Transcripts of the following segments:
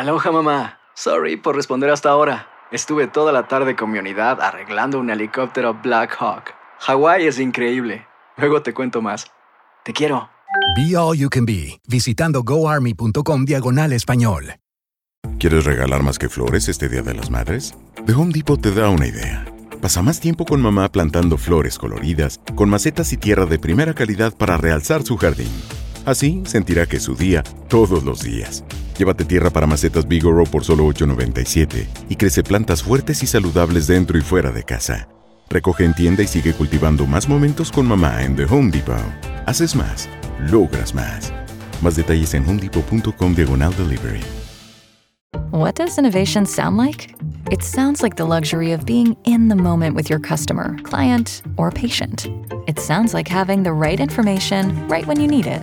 Aloha mamá. Sorry por responder hasta ahora. Estuve toda la tarde con mi unidad arreglando un helicóptero Black Hawk. Hawái es increíble. Luego te cuento más. Te quiero. Be All You Can Be, visitando goarmy.com diagonal español. ¿Quieres regalar más que flores este Día de las Madres? The Home Depot te da una idea. Pasa más tiempo con mamá plantando flores coloridas, con macetas y tierra de primera calidad para realzar su jardín. Así sentirá que es su día todos los días. Llévate tierra para macetas Bigoro por solo $8.97 y crece plantas fuertes y saludables dentro y fuera de casa. Recoge en tienda y sigue cultivando más momentos con mamá en The Home Depot. Haces más, logras más. Más detalles en homedepot.com diagonal delivery. What does innovation sound like? It sounds like the luxury of being in the moment with your customer, client, or patient. It sounds like having the right information right when you need it.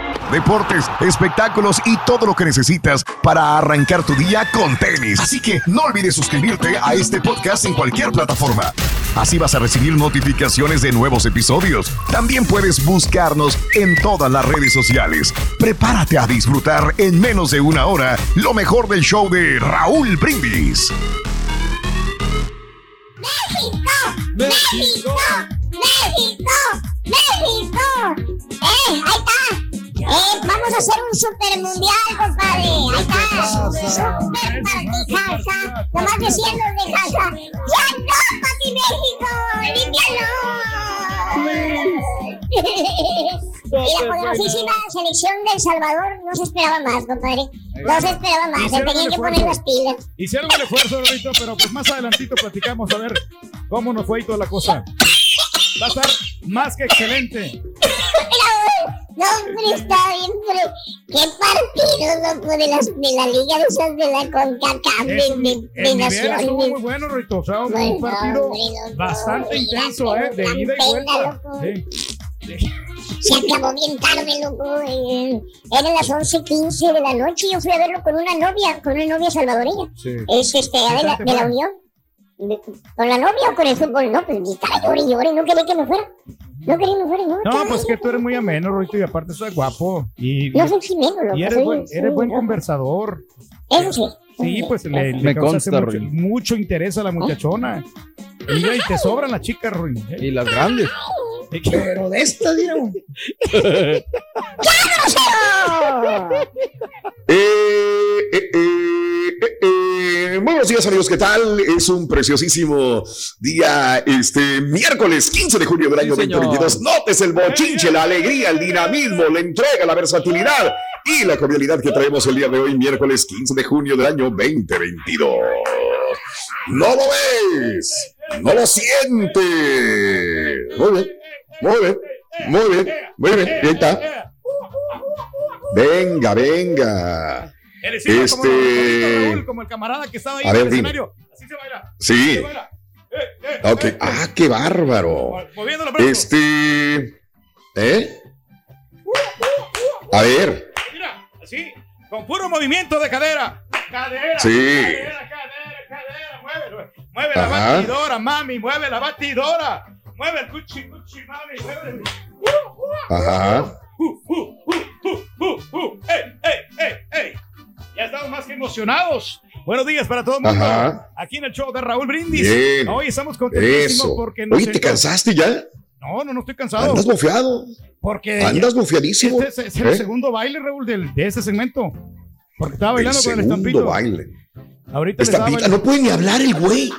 deportes, espectáculos y todo lo que necesitas para arrancar tu día con tenis. Así que no olvides suscribirte a este podcast en cualquier plataforma. Así vas a recibir notificaciones de nuevos episodios. También puedes buscarnos en todas las redes sociales. Prepárate a disfrutar en menos de una hora lo mejor del show de Raúl Brindis. ¡México! ¡México! ¡México! ¡Eh! ¡Ahí está! Eh, vamos a hacer un super mundial, compadre. Ahí está. Super partijaja. Nomás diciendo de jaja. ¡Ya no, papi México! ¡Límpialo! Y la poderosísima selección del Salvador no se esperaba más, compadre. No se esperaba más. Se tenían que poner las pilas. Hicieron el esfuerzo, Rorito, pero pues más adelantito platicamos a ver cómo nos fue y toda la cosa. Va a estar más que excelente. No, hombre, está bien, pero qué partido, loco, de, las, de la liga de esas de la CONCACAF de, de, de naciones. estuvo muy bueno, Rorito. O sea, un Bueno, partido hombre, loco, bastante y intenso, ¿eh? De ida y pena, vuelta. Sí. Se acabó bien tarde, loco. eh, eran las 11.15 de la noche y yo fui a verlo con una novia, con una novia salvadoreña. Sí. Es este, de la, de la Unión. ¿Con la novia o con el fútbol? No, pues estaba llore y llore, no quería que me fuera. No quería fuera, no. No, pues que tú eres muy ameno, Rorito, y aparte estás guapo. Y, No soy chimeno, loco. y eres soy- buen, soy eres buen loco. conversador. Eso sí. Sí, pues le, le Me causaste consta, mucho, Ruin. mucho interés a la muchachona. Mira, y te sobran las chicas, Ruin. ¿eh? Y las grandes. Pero de esta, dirán. Eh, eh, eh, eh, eh. Muy buenos días amigos, ¿qué tal? Es un preciosísimo día, este miércoles 15 de junio del año Sí, señor. 2022. Notes el bochinche, la alegría, el dinamismo, la entrega, la versatilidad y la cordialidad que traemos el día de hoy, miércoles 15 de junio del año 2022. ¿No lo ves? ¿No lo sientes? Muy bien, muy bien, muy bien, muy bien, ahí está. Venga, venga. Como, Este- Raúl, como el camarada que estaba ahí A en ver, el escenario. Así se baila. Sí. así se baila. Eh, eh, eh, Ah, qué bárbaro. Moviendo brazos. Este. ¿Eh? A ver. Mira, así, con puro movimiento de cadera. Cadera. Sí. Cadera, cadera, cadera. Mueve, mueve la batidora, mami. Mueve la batidora. Mueve el cuchi, cuchi, mami. Mueve el... Ajá. Uh, uh, uh, uh, Ya estamos más que emocionados. Buenos días para todo el mundo. Ajá. Aquí en el show de Raúl Brindis. Bien. Hoy estamos contentísimos porque nos Oye, ¿te cansaste ya? No, no, no estoy cansado. ¿Andas bofeado? Porque ¿Andas bofeadísimo? este es, es el ¿Eh? segundo baile, Raúl, del- de este segmento. Porque estaba El bailando con el segundo estampito. baile. Ahorita Estampita, no puede ni hablar el güey.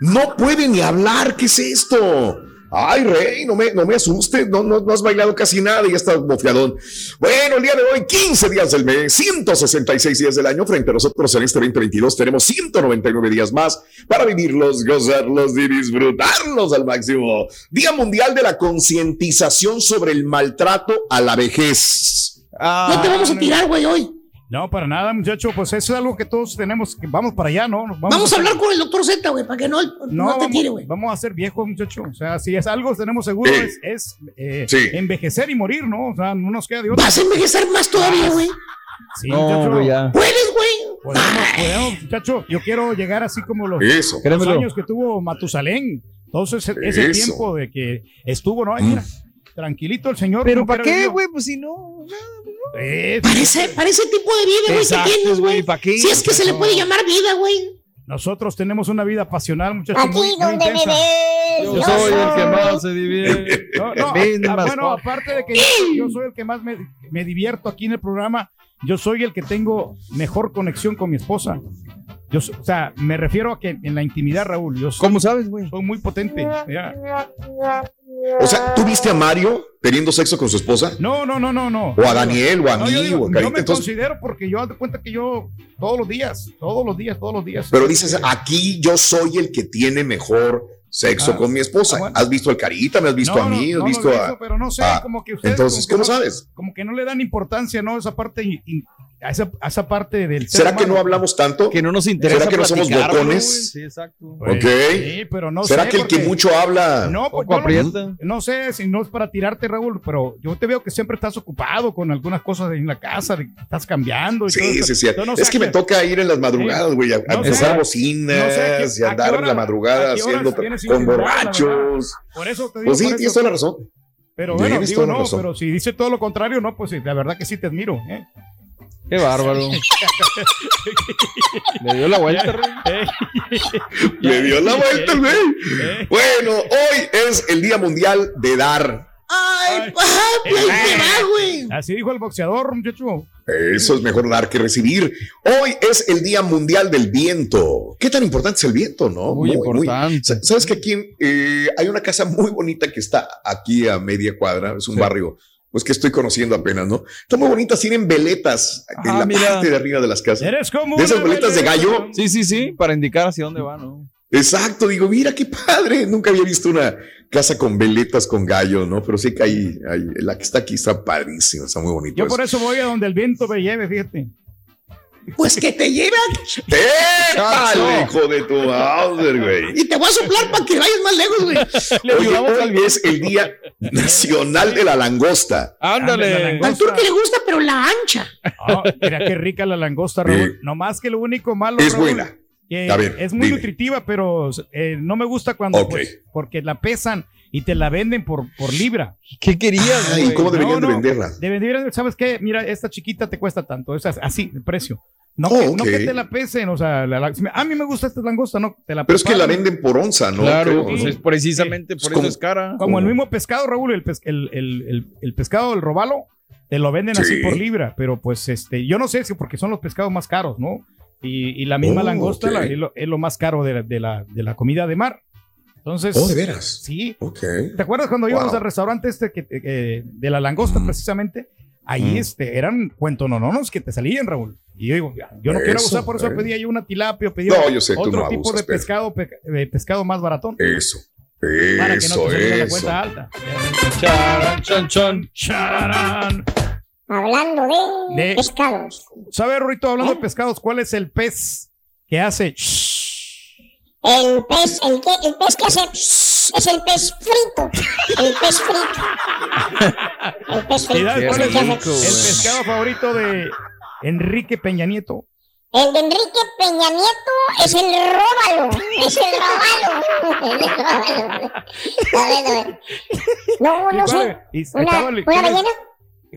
No puede ni hablar. ¿Qué es esto? Ay, rey, no me, no me asustes, no, no, no has bailado casi nada y ya estás bofeadón. Bueno, el día de hoy, 15 días del mes, 166 días del año. Frente a nosotros en este 2022 tenemos 199 días más para vivirlos, gozarlos y disfrutarlos al máximo. Día Mundial de la Concientización sobre el Maltrato a la Vejez. no te vamos a tirar, güey, hoy. No, para nada, muchacho. Pues eso es algo que todos tenemos. Que vamos para allá, ¿no? Vamos, a hablar con el doctor Z, güey, para que no, no, te vamos, tire, güey. Vamos a ser viejos, muchacho. O sea, si es algo que tenemos seguro, Sí. es, es, eh, Sí. envejecer y morir, ¿no? O sea, no nos queda de otra. Vas a envejecer más todavía, güey. Sí, No, muchacho. ya. Puedes, güey. Podemos, podemos, muchacho. Yo quiero llegar así como los, Eso. los Créemelo. años que tuvo Matusalén. Entonces, ese, Eso. tiempo de que estuvo, ¿no? Ay, mira, tranquilito el señor. Pero ¿para qué, güey? Pues si no. Eh, Para ese, para ese tipo de vida, güey, que tienes. Si es que se le puede llamar vida, güey. nosotros tenemos una vida pasional, muchachos. Aquí muy, muy donde me intensa. ves, Yo soy el que más se divierte. No, no, bueno, aparte de que yo, yo soy el que más me, me divierto aquí en el programa, yo soy el que tengo mejor conexión con mi esposa. Yo, o sea, me refiero a que en la intimidad, Raúl, yo soy, ¿Cómo sabes, güey? soy muy potente. ya. O sea, ¿tú viste a Mario teniendo sexo con su esposa? No, no, no, no, no. O a Daniel, o a No, mí, yo, digo, o a yo Carita. me Entonces, considero porque yo de cuenta que yo todos los días, todos los días, todos los días. pero dices, aquí yo soy el que tiene mejor sexo Ah, con mi esposa. ah, bueno. ¿Has visto al Carita? ¿Me has visto No, a mí? no, ¿Has no visto lo he a...? visto, pero no sé, como que ustedes. Entonces, ¿cómo no- sabes? Como que no le dan importancia, ¿no? Esa parte, in- in- a, esa, a esa parte del. ser ¿Será que humano. no hablamos tanto? Que no nos interesa. ¿Será que no somos güey. Sí, exacto. Pues, Ok. Sí, pero no ¿Será sé, que el que mucho habla? No, pues aprieta. no sé si no es para tirarte, Raúl, pero yo te veo que siempre estás ocupado con algunas cosas en la casa, que estás cambiando. Y todo Sí, eso. sí, sí. Yo no sé es que a me toca ir en las madrugadas, güey, a, a No sé. empezar No bocinas sé y andar en hora- la madrugada haciendo con borrachos. Por eso te digo. Pues sí, tienes toda la razón. Pero bueno, Tienes digo toda la no, razón. pero si dice todo lo contrario, no, pues sí, la verdad que sí te admiro. ¿eh? Qué bárbaro. Le dio la vuelta, rey. Eh, Le dio la vuelta el güey. eh. Bueno, hoy es el Día Mundial de Dar. Ay, pues, Eh, güey. Así dijo el boxeador, muchacho. Eso es mejor dar que recibir. Hoy es el Día Mundial del Viento. ¿Qué tan importante es el viento, no? Muy importante. Sa- Sabes que aquí eh, hay una casa muy bonita que está aquí a media cuadra. Es un Sí. barrio, pues que estoy conociendo apenas, ¿no? Están muy bonitas, tienen veletas en Ah, la mira. parte de arriba de las casas. Eres como. ¿De esas una boletas de gallo? Sí, sí, sí, para indicar hacia dónde va, ¿no? Exacto, digo, mira qué padre. Nunca había visto una casa con veletas con gallo, ¿no? Pero sí que hay, hay- la que está aquí está padrísima, está muy bonito. Yo por eso voy a donde el viento me lleve, fíjate. Pues que te llevan ¡Épale, hijo de tu Mauser, güey! y te voy a soplar para que vayas más lejos, güey. Le Oye, hoy es el Día Nacional de la Langosta. Ándale, la langosta. Al turco le gusta, pero la ancha. Ah, mira qué rica la langosta, Raúl. No más que lo único malo. Es Raúl, buena. que A ver, es muy dime. nutritiva, pero eh, no me gusta cuando. Pues, porque la pesan y te la venden por, por libra. ¿Qué querías, Ay? ¿cómo deberían No, de venderla? Deben, deberían- ¿sabes qué? Mira, esta chiquita te cuesta tanto. Es así, el precio. No, Oh, que, no ok. que te la pesen, o sea, la- la- a mí me gusta esta langosta, no, te la Pero es que la venden por onza, ¿no? Claro, Creo, pues ¿no? es precisamente por como- eso es cara. Como el mismo pescado, Raúl, el, pes- el, el- el- el pescado del robalo, te lo venden así Sí. por libra, pero pues este, yo no sé si porque son los pescados más caros, ¿no? Y, y la misma Oh, langosta la- es, lo, es lo más caro de la, de, la, de la comida de mar. Entonces, Oh, de veras. sí. Ok. ¿Te acuerdas cuando íbamos Wow. al restaurante este que, que- de la langosta Mm. precisamente? Ahí Mm. este, eran cuentonononos que te salían, Raúl. Y yo digo, yo no quiero Eso, abusar, por eso eh. pedía yo una tilapia, pedía No, yo sé, tú otro no tipo abusas, de pescado, pe- de pescado más baratón. Eso. para que no Eso, te salga la eso. cuenta alta. Charan, chan, chan. Chararán. Hablando de, De- pescados. ¿Sabe, Rorito, hablando de pescados, cuál es el pez que hace? El pez, el, que, el pez que hace es el pez frito. El pez frito. El pez ¿Y frito. cuál es el, rico, el güey. pescado favorito de Enrique Peña Nieto? El de Enrique Peña Nieto es el róbalo. Es el róbalo. El róbalo. A ver, a ver. No, ¿Y no sé. ¿Una, una ballena?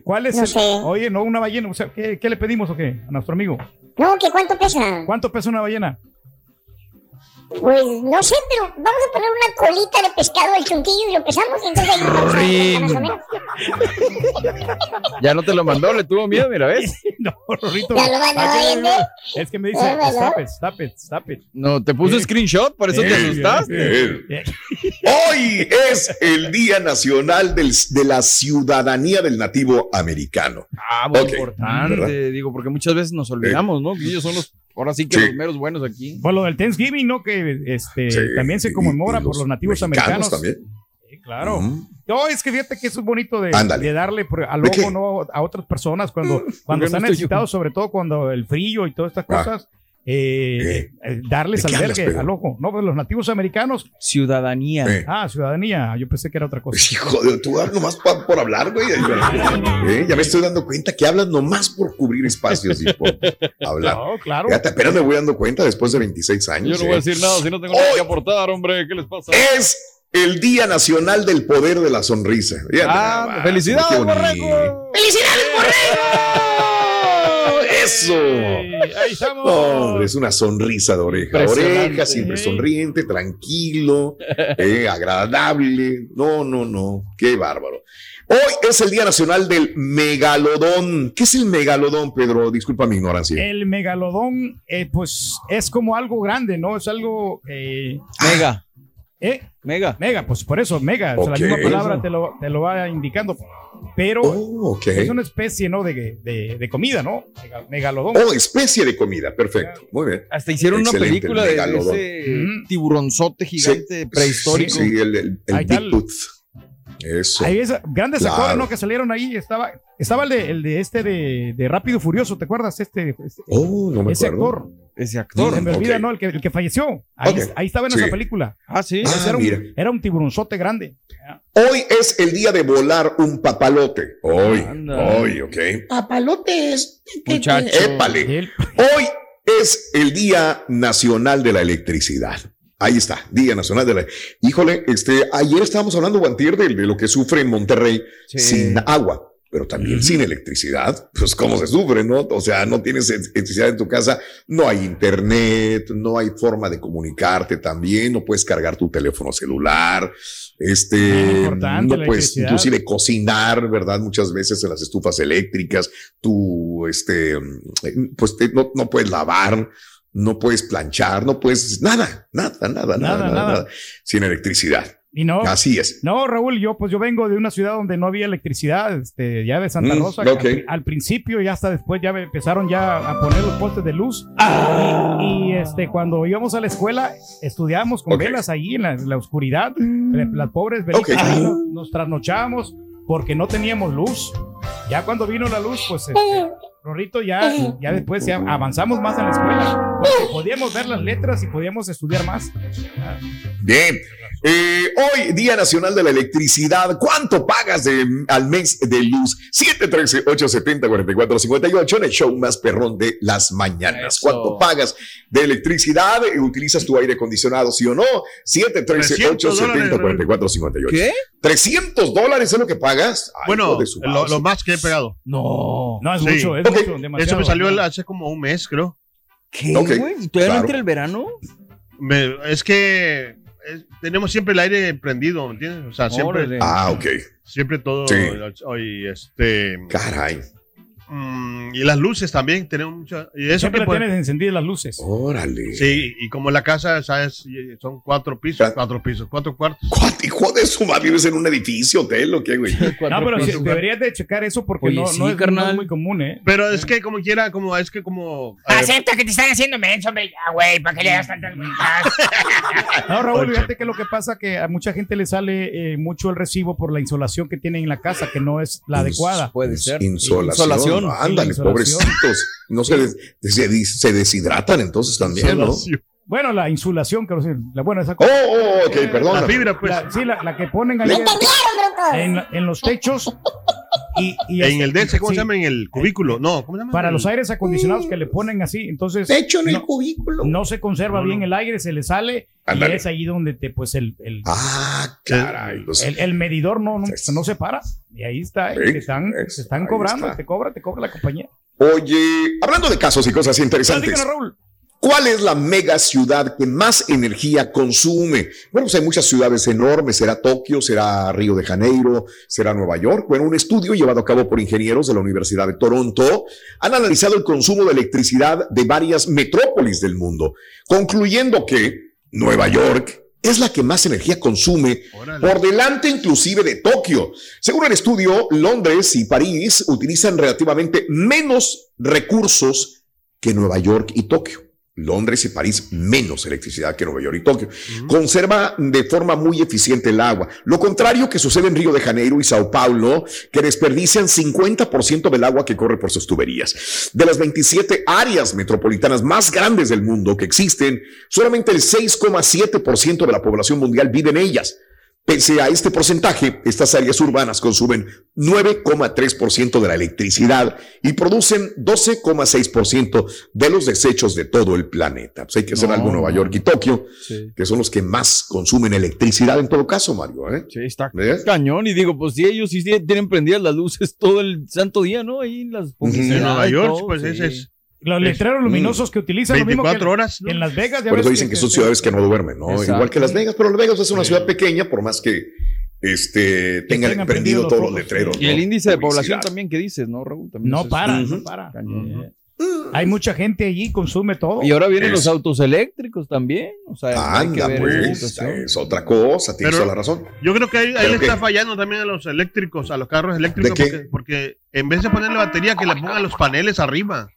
¿Cuál es No el- sé. Oye, no, una ballena. O sea, ¿qué, qué le pedimos o qué? A nuestro amigo. No, ¿que cuánto pesa? ¿Cuánto pesa una ballena? Pues no sé, pero vamos a poner una colita de pescado al chuntillo y lo pesamos y entonces ahí más o menos. Ya no te lo mandó, le tuvo miedo, mira, ¿ves? no, Rorrito. Ya lo van a Aquí, oír, ¿no? Es que me dice, stop it, stop it, stop it. No, te puso screenshot, por eso te Eh, asustaste. Eh, Eh, Hoy es el Día Nacional del- de la Ciudadanía del Nativo Americano. Ah, muy Ok, importante, ¿verdad? digo, porque muchas veces nos olvidamos, ¿no? Que ellos son los, ahora sí que Sí. los meros buenos aquí. Por lo del Thanksgiving, ¿no? Que este, Sí, también se y- conmemora y por los nativos mexicanos americanos. también. Sí, claro. Ujú. No, es que fíjate que eso es bonito de, de darle al ojo ¿no? a otras personas cuando, cuando están necesitados, sobre todo cuando el frío y todas estas Ah. cosas, eh, eh, darles ¿De qué hablas, albergue al ojo. No, pues los nativos americanos. Ciudadanía. Eh. Ah, ciudadanía. Yo pensé que era otra cosa. Hijo de tú hablas nomás pa- por hablar, güey. Eh, ya me estoy dando cuenta que hablas nomás por cubrir espacios y por hablar. No, claro. Fíjate, apenas me voy dando cuenta después de 26 años. Yo no voy a eh. decir nada si no tengo nada que aportar, hombre. ¿Qué les pasa? Es el Día Nacional del Poder de la Sonrisa. Fíjate Ah, nada felicidades, borrego. ¡Felicidades, borrego! Eso. Ahí estamos. Hombre, es una sonrisa de oreja oreja, siempre sonriente, tranquilo, eh, agradable. No, no, no, qué bárbaro. Hoy es el Día Nacional del Megalodón. ¿Qué es el megalodón, Pedro? Disculpa mi ignorancia. El megalodón, eh, pues es como algo grande, ¿no? Es algo. eh, Mega, eh, mega. mega, pues por eso, mega. o sea, Ok. la misma palabra te lo, te lo va indicando. Pero Oh, es una especie, ¿no? De, de, de comida, ¿no? Mega- Megalodón. Oh, especie de comida, perfecto. Muy bien. Hasta hicieron una película el de ese tiburonzote gigante prehistórico. Sí, sí, el, el, el Bigfoot. Eso. Hay esa- grandes Claro. actores, ¿no? Que salieron ahí. Estaba, estaba el de, el de este de, de Rápido y Furioso, ¿te acuerdas? Este, este- Oh, no me ese acuerdo. actor. Ese actor. Se me olvida. ¿no? El que, el que falleció. Ahí, ahí estaba en Sí. esa película. Ah, sí. Ah, era, mira. un, era un tiburonzote grande. Hoy es el día de volar un papalote. Hoy, Anda. hoy, ok. Papalote es. Muchacho. Épale. Hoy es el Día Nacional de la Electricidad. Ahí está, Día Nacional de la. Híjole, este, ayer estábamos hablando, Guantier, de, de lo que sufre en Monterrey Sí. sin agua, pero también sin electricidad. Pues, ¿cómo se sufre, no? O sea, no tienes electricidad en tu casa, no hay internet, no hay forma de comunicarte también, no puedes cargar tu teléfono celular. Este, Ah, no puedes inclusive cocinar, ¿verdad? Muchas veces en las estufas eléctricas, tú, este, pues te- no, no puedes lavar, no puedes planchar, no puedes, nada, nada, nada, nada, Nada, nada, nada. nada, sin electricidad. y no, Así es. no, Raúl, yo pues yo vengo de una ciudad donde no había electricidad, este, ya de Santa Mm, Rosa. que al, al principio y hasta después ya empezaron ya a poner los postes de luz. Y, y, este, cuando íbamos a la escuela, estudiábamos con velas ahí en la, en la oscuridad. la- Las pobres velitas Ok. ahí nos, nos trasnochábamos porque no teníamos luz. Ya cuando vino la luz, pues este, Rorrito, ya, ya después ya avanzamos más en la escuela. Podíamos ver las letras y podíamos estudiar más. Bien. Eh, hoy, Día Nacional de la Electricidad. ¿Cuánto pagas de- al mes de luz? 713-870-4458 en el show más perrón de las mañanas. Eso. ¿Cuánto pagas de electricidad? Eh, ¿Utilizas tu aire acondicionado, sí o no? 713-870-4458. ¿Qué? 300 dólares es lo que pagas. Ay, Bueno, de su lo, lo más que he pegado. No, no es Sí. mucho, es Ok. mucho, demasiado. Eso me salió hace como un mes, creo. ¿Qué, güey? ¿Y todavía claro. no entra el verano? Me- es que es- tenemos siempre el aire prendido, ¿me entiendes? O sea, siempre, Órale. Ah, ok. siempre todo. Sí. Y, este, Caray. Mm, y las luces también, tenemos muchas. Y eso Siempre que puede- tienes encendidas las luces. Órale. Sí, y como la casa, ¿sabes? Y Son cuatro pisos, cuatro pisos, cuatro cuartos. ¿Cuánto, hijo de su madre? ¿Vives en un edificio, hotel o qué, güey? No, pero deberías de checar eso porque Oye, no, sí, no es, no carnal. es muy común, ¿eh? Pero es que como quiera, como es que como. eh, Acepta que te están haciendo menso, hombre. Ya, güey, ¿para qué le das tantas vueltas? No, Raúl, Oye. fíjate que lo que pasa que a mucha gente le sale eh, mucho el recibo por la insolación que tienen en la casa, que no es la adecuada. Puede ser. Insolación. Insolación. Ándale, Sí, insolación. pobrecitos. No se, se, se deshidratan entonces también, ¿no? insolación. Bueno, la insulación, que la buena esa Oh, oh, ok, perdón. La fibra, pues. La- sí, la, la que ponen ahí ¿Me entendieron, en, los techos y, y En el DC, ¿cómo sí, se llama? En el cubículo. No, ¿cómo se llama? Para El- los aires acondicionados que le ponen así, entonces Techo en el no, cubículo. no se conserva No, bien no. el aire, se le sale Ándale. y es ahí donde te, pues el, el, Ah, caray. pues, el, el medidor no, no, no se para. Y ahí está, Sí, y te están, es- te están cobrando, está. te cobra, te cobra la compañía. Oye, hablando de casos y cosas interesantes, Raúl. ¿cuál es la mega ciudad que más energía consume? Bueno, pues hay muchas ciudades enormes. ¿Será Tokio? ¿Será Río de Janeiro? ¿Será Nueva York? Bueno, un estudio llevado a cabo por ingenieros de la Universidad de Toronto han analizado el consumo de electricidad de varias metrópolis del mundo, concluyendo que Nueva York es la que más energía consume, Órale. por delante inclusive de Tokio. Según el estudio, Londres y París utilizan relativamente menos recursos que Nueva York y Tokio. Londres y París menos electricidad que Nueva York y Tokio. Conserva de forma muy eficiente el agua. Lo contrario que sucede en Río de Janeiro y Sao Paulo, que desperdician 50% del agua que corre por sus tuberías. De las 27 áreas metropolitanas más grandes del mundo que existen, solamente el 6,7% de la población mundial vive en ellas. Pese a este porcentaje, estas áreas urbanas consumen 9,3% de la electricidad y producen 12,6% de los desechos de todo el planeta. Pues hay que hacer No, algo en Nueva York y Tokio, Sí. que son los que más consumen electricidad en todo caso, Mario. ¿eh? Sí, está ¿Ves? cañón. Y digo, pues si ellos sí tienen prendidas las luces todo el santo día, ¿no? Ahí en las En Nueva York, todo, pues sí. ese es Los letreros luminosos que utilizan lo mismo que 24 horas. en Las Vegas. ya Por eso dicen que son ciudades que no duermen, ¿no? Exacto. Igual que Las Vegas, pero Las Vegas es una ciudad pequeña, por más que este, tengan tengan prendido todos los letreros. Y el índice de población también que dices, ¿no, Raúl? También No para, no para. Hay mucha gente allí, consume todo. Y ahora vienen Es- los autos eléctricos también. O sea, hay que Anda, ver esa pues, es otra cosa, tienes toda la razón. Yo creo que ahí, ahí ¿Pero le está fallando también a los eléctricos, a los carros eléctricos, porque, porque en vez de ponerle batería, que le pongan los paneles arriba.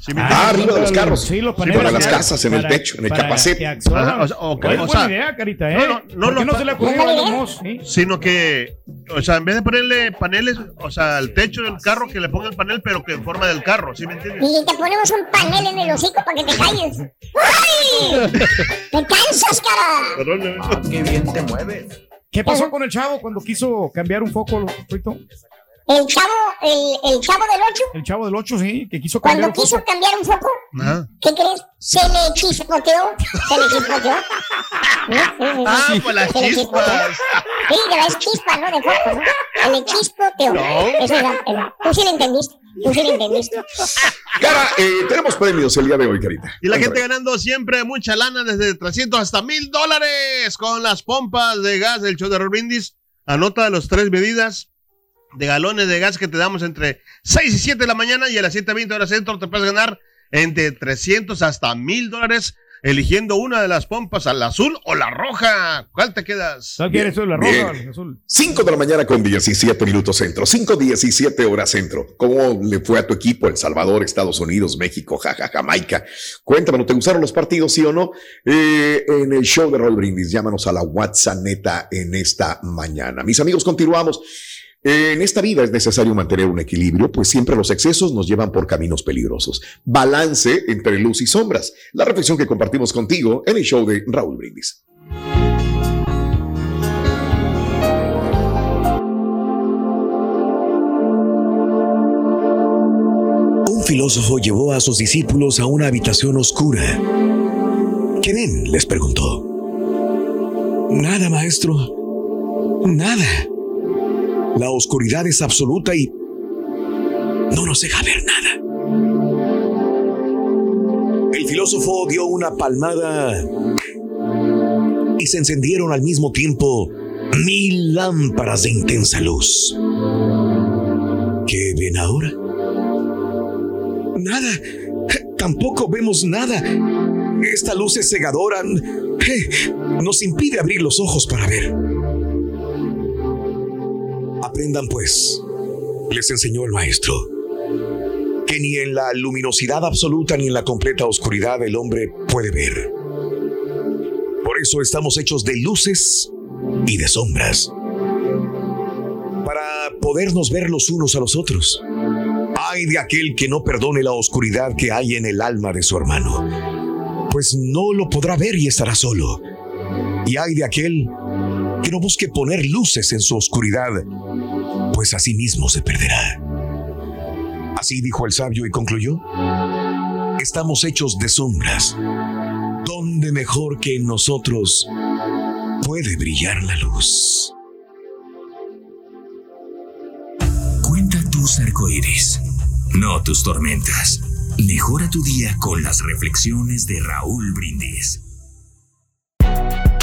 ¿Sí Ah, arriba de los carros. Sí, los Sí, paneles. para las para- casas, en el techo, en el capacete. Ajá, o sea, o- Es o sea, idea, Carita, ¿eh? no, no, no ¿Por qué lo- no se le ocurrió a Elon idea. Musk? Sí. Sino que, o sea, en vez de ponerle paneles, o sea, al techo del carro, que le ponga el panel, pero que en forma del carro, ¿sí me entiendes? Y te ponemos un panel en el hocico para que te calles. ¡Ay! ¡Te cansas, cara! Perdón, Ah, qué bien te mueves. ¿Qué pasó con el chavo cuando quiso cambiar un foco, Rito? El chavo, el, el chavo del 8, El chavo del 8, sí, que quiso cambiar cuando quiso foco. cambiar un foco, Ajá. ¿qué crees? Se le chispoteó. Se le chispoteó. Ah, sí. pues las Se le chispas. Sí, de las chispas, ¿no? De foco, ¿no? Se le chispoteó. Eso era, era. Tú sí lo entendiste. Tú sí lo entendiste. Cara, eh, tenemos premios el día de hoy, Carita. Y la gente ganando siempre mucha lana, desde 300 hasta 1000 dólares con las pompas de gas del show de Raúl Brindis. Anota los tres medidas de galones de gas que te damos entre 6 y 7 de la mañana y a las 7.20 horas centro te puedes ganar entre 300 hasta 1000 dólares eligiendo una de las pompas, a la azul o la roja. ¿Cuál te quedas? ¿Sabes qué eres tú, la Bien. roja, el azul? 5 de la mañana con 17 minutos centro, 5, 17 horas centro. ¿Cómo le fue a tu equipo? El Salvador, Estados Unidos, México, jaja, Jamaica. Cuéntame, ¿no ¿te gustaron los partidos, sí o no? Eh, en el show de Roll Brindis, llámanos a la WhatsApp neta en esta mañana. Mis amigos, continuamos. En esta vida es necesario mantener un equilibrio, pues siempre los excesos nos llevan por caminos peligrosos. Balance entre luz y sombras. La reflexión que compartimos contigo en el show de Raúl Brindis. Un filósofo llevó a sus discípulos a una habitación oscura. ¿Qué ven? les preguntó. Nada, maestro. Nada. La oscuridad es absoluta y no nos deja ver nada. El filósofo dio una palmada y se encendieron al mismo tiempo mil lámparas de intensa luz. ¿Qué ven ahora? Nada. Tampoco vemos nada. Esta luz es cegadora. Eh, Nos impide abrir los ojos para ver. Aprendan pues, les enseñó el maestro, que ni en la luminosidad absoluta ni en la completa oscuridad el hombre puede ver. Por eso estamos hechos de luces y de sombras. Para podernos ver los unos a los otros. Ay de aquel que no perdone la oscuridad que hay en el alma de su hermano, pues no lo podrá ver y estará solo. Y ay de aquel que no busque poner luces en su oscuridad, pues así mismo se perderá. Así dijo el sabio y concluyó, estamos hechos de sombras. ¿Dónde mejor que en nosotros puede brillar la luz? Cuenta tus arcoíris, no tus tormentas. Mejora tu día con las reflexiones de Raúl Brindis.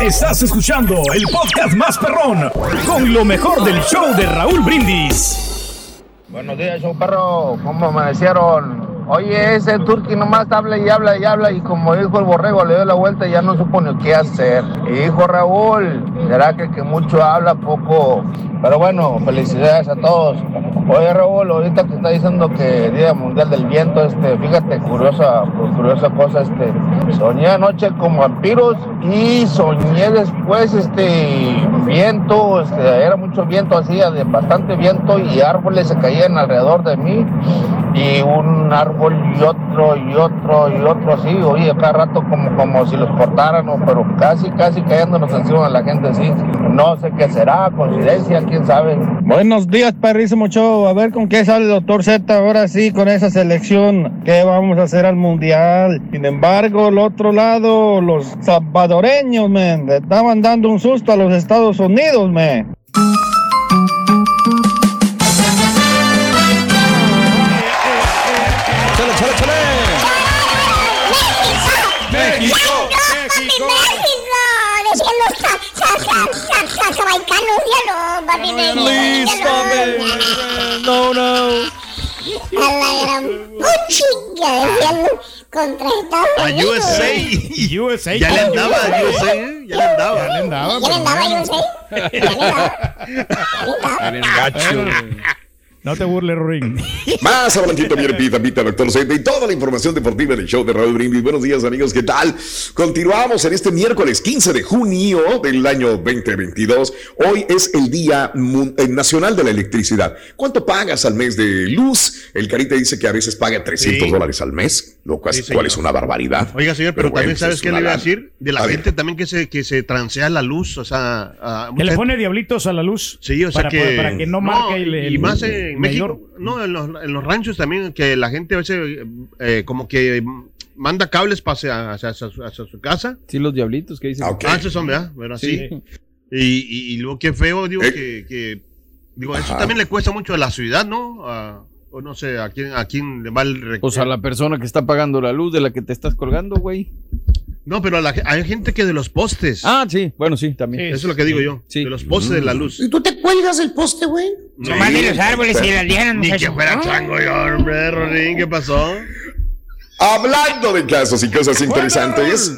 Estás escuchando el podcast más perrón con lo mejor del show de Raúl Brindis. Buenos días, show perro. ¿Cómo amanecieron? Oye, ese turqui nomás habla y habla y habla y como dijo el borrego, le dio la vuelta y ya no supo ni qué hacer. Y dijo Raúl, será que que mucho habla, poco. Pero bueno, felicidades a todos. Oye Raúl, ahorita que está diciendo que Día Mundial del Viento, este, fíjate, curiosa, curiosa cosa, este, soñé anoche con vampiros y soñé después, este, viento, este, era mucho viento, hacía de bastante viento y árboles se caían alrededor de mí y un árbol y otro y otro y otro así, oye, cada rato como, como si los cortaran, pero casi, casi cayéndonos encima de la gente así. No sé qué será, coincidencia, quién sabe. Buenos días, perrísimo show. A ver con qué sale el doctor Z ahora sí con esa selección. ¿Qué vamos a hacer al mundial? Sin embargo, el otro lado, los salvadoreños, men, estaban dando un susto a los Estados Unidos, men. Ya no, papi. Please, ya no. No. A la gran puchica, decían contra Estados A Unidos. USA. USA. Ya le andaba a USA. Ya le andaba. Ya le andaba. Ya le andaba USA. Bien gacho. No te burles, Ring. Más Blanquito VIP, Tapita, Doctor Z y toda la información deportiva del show de Raúl Brindis. Buenos días, amigos, ¿qué tal? Continuamos en este miércoles 15 de junio del año 2022. Hoy es el Día eh, Nacional de la Electricidad. ¿Cuánto pagas al mes de luz? El Carita dice que a veces paga 300 Sí. dólares al mes, lo cual, Sí, cual señor. es una barbaridad. Oiga, señor, pero, también pues sabes es qué le iba a decir de la A ver. gente también que se que se transea la luz, o sea, a Que le pone diablitos a la luz. Sí, o sea para, que para que no marque el, y el más en. México, no, en los, en los ranchos también que la gente a veces eh, como que manda cables para hacia, hacia- hacia su- hacia su casa. Sí, los diablitos que dicen. Ah, esos son, ¿verdad? Pero así. Sí. Y, y, y luego qué feo, digo, Eh. que, que- digo, eso también le cuesta mucho a la ciudad, ¿no? A- o no sé, a quién, a quién le va el rec- Pues a la persona que está pagando la luz de la que te estás colgando, güey. No, pero a la ge- hay gente que de los postes. Ah, sí, bueno, sí, también. Eso es lo que digo yo. Sí. De los postes de la luz. ¿Y tú te cuelgas del poste, güey? Nomás de los árboles y las lianas, Ni que fuera chango yo, hombre, Rorín, ¿qué pasó? Hablando de casos y cosas interesantes,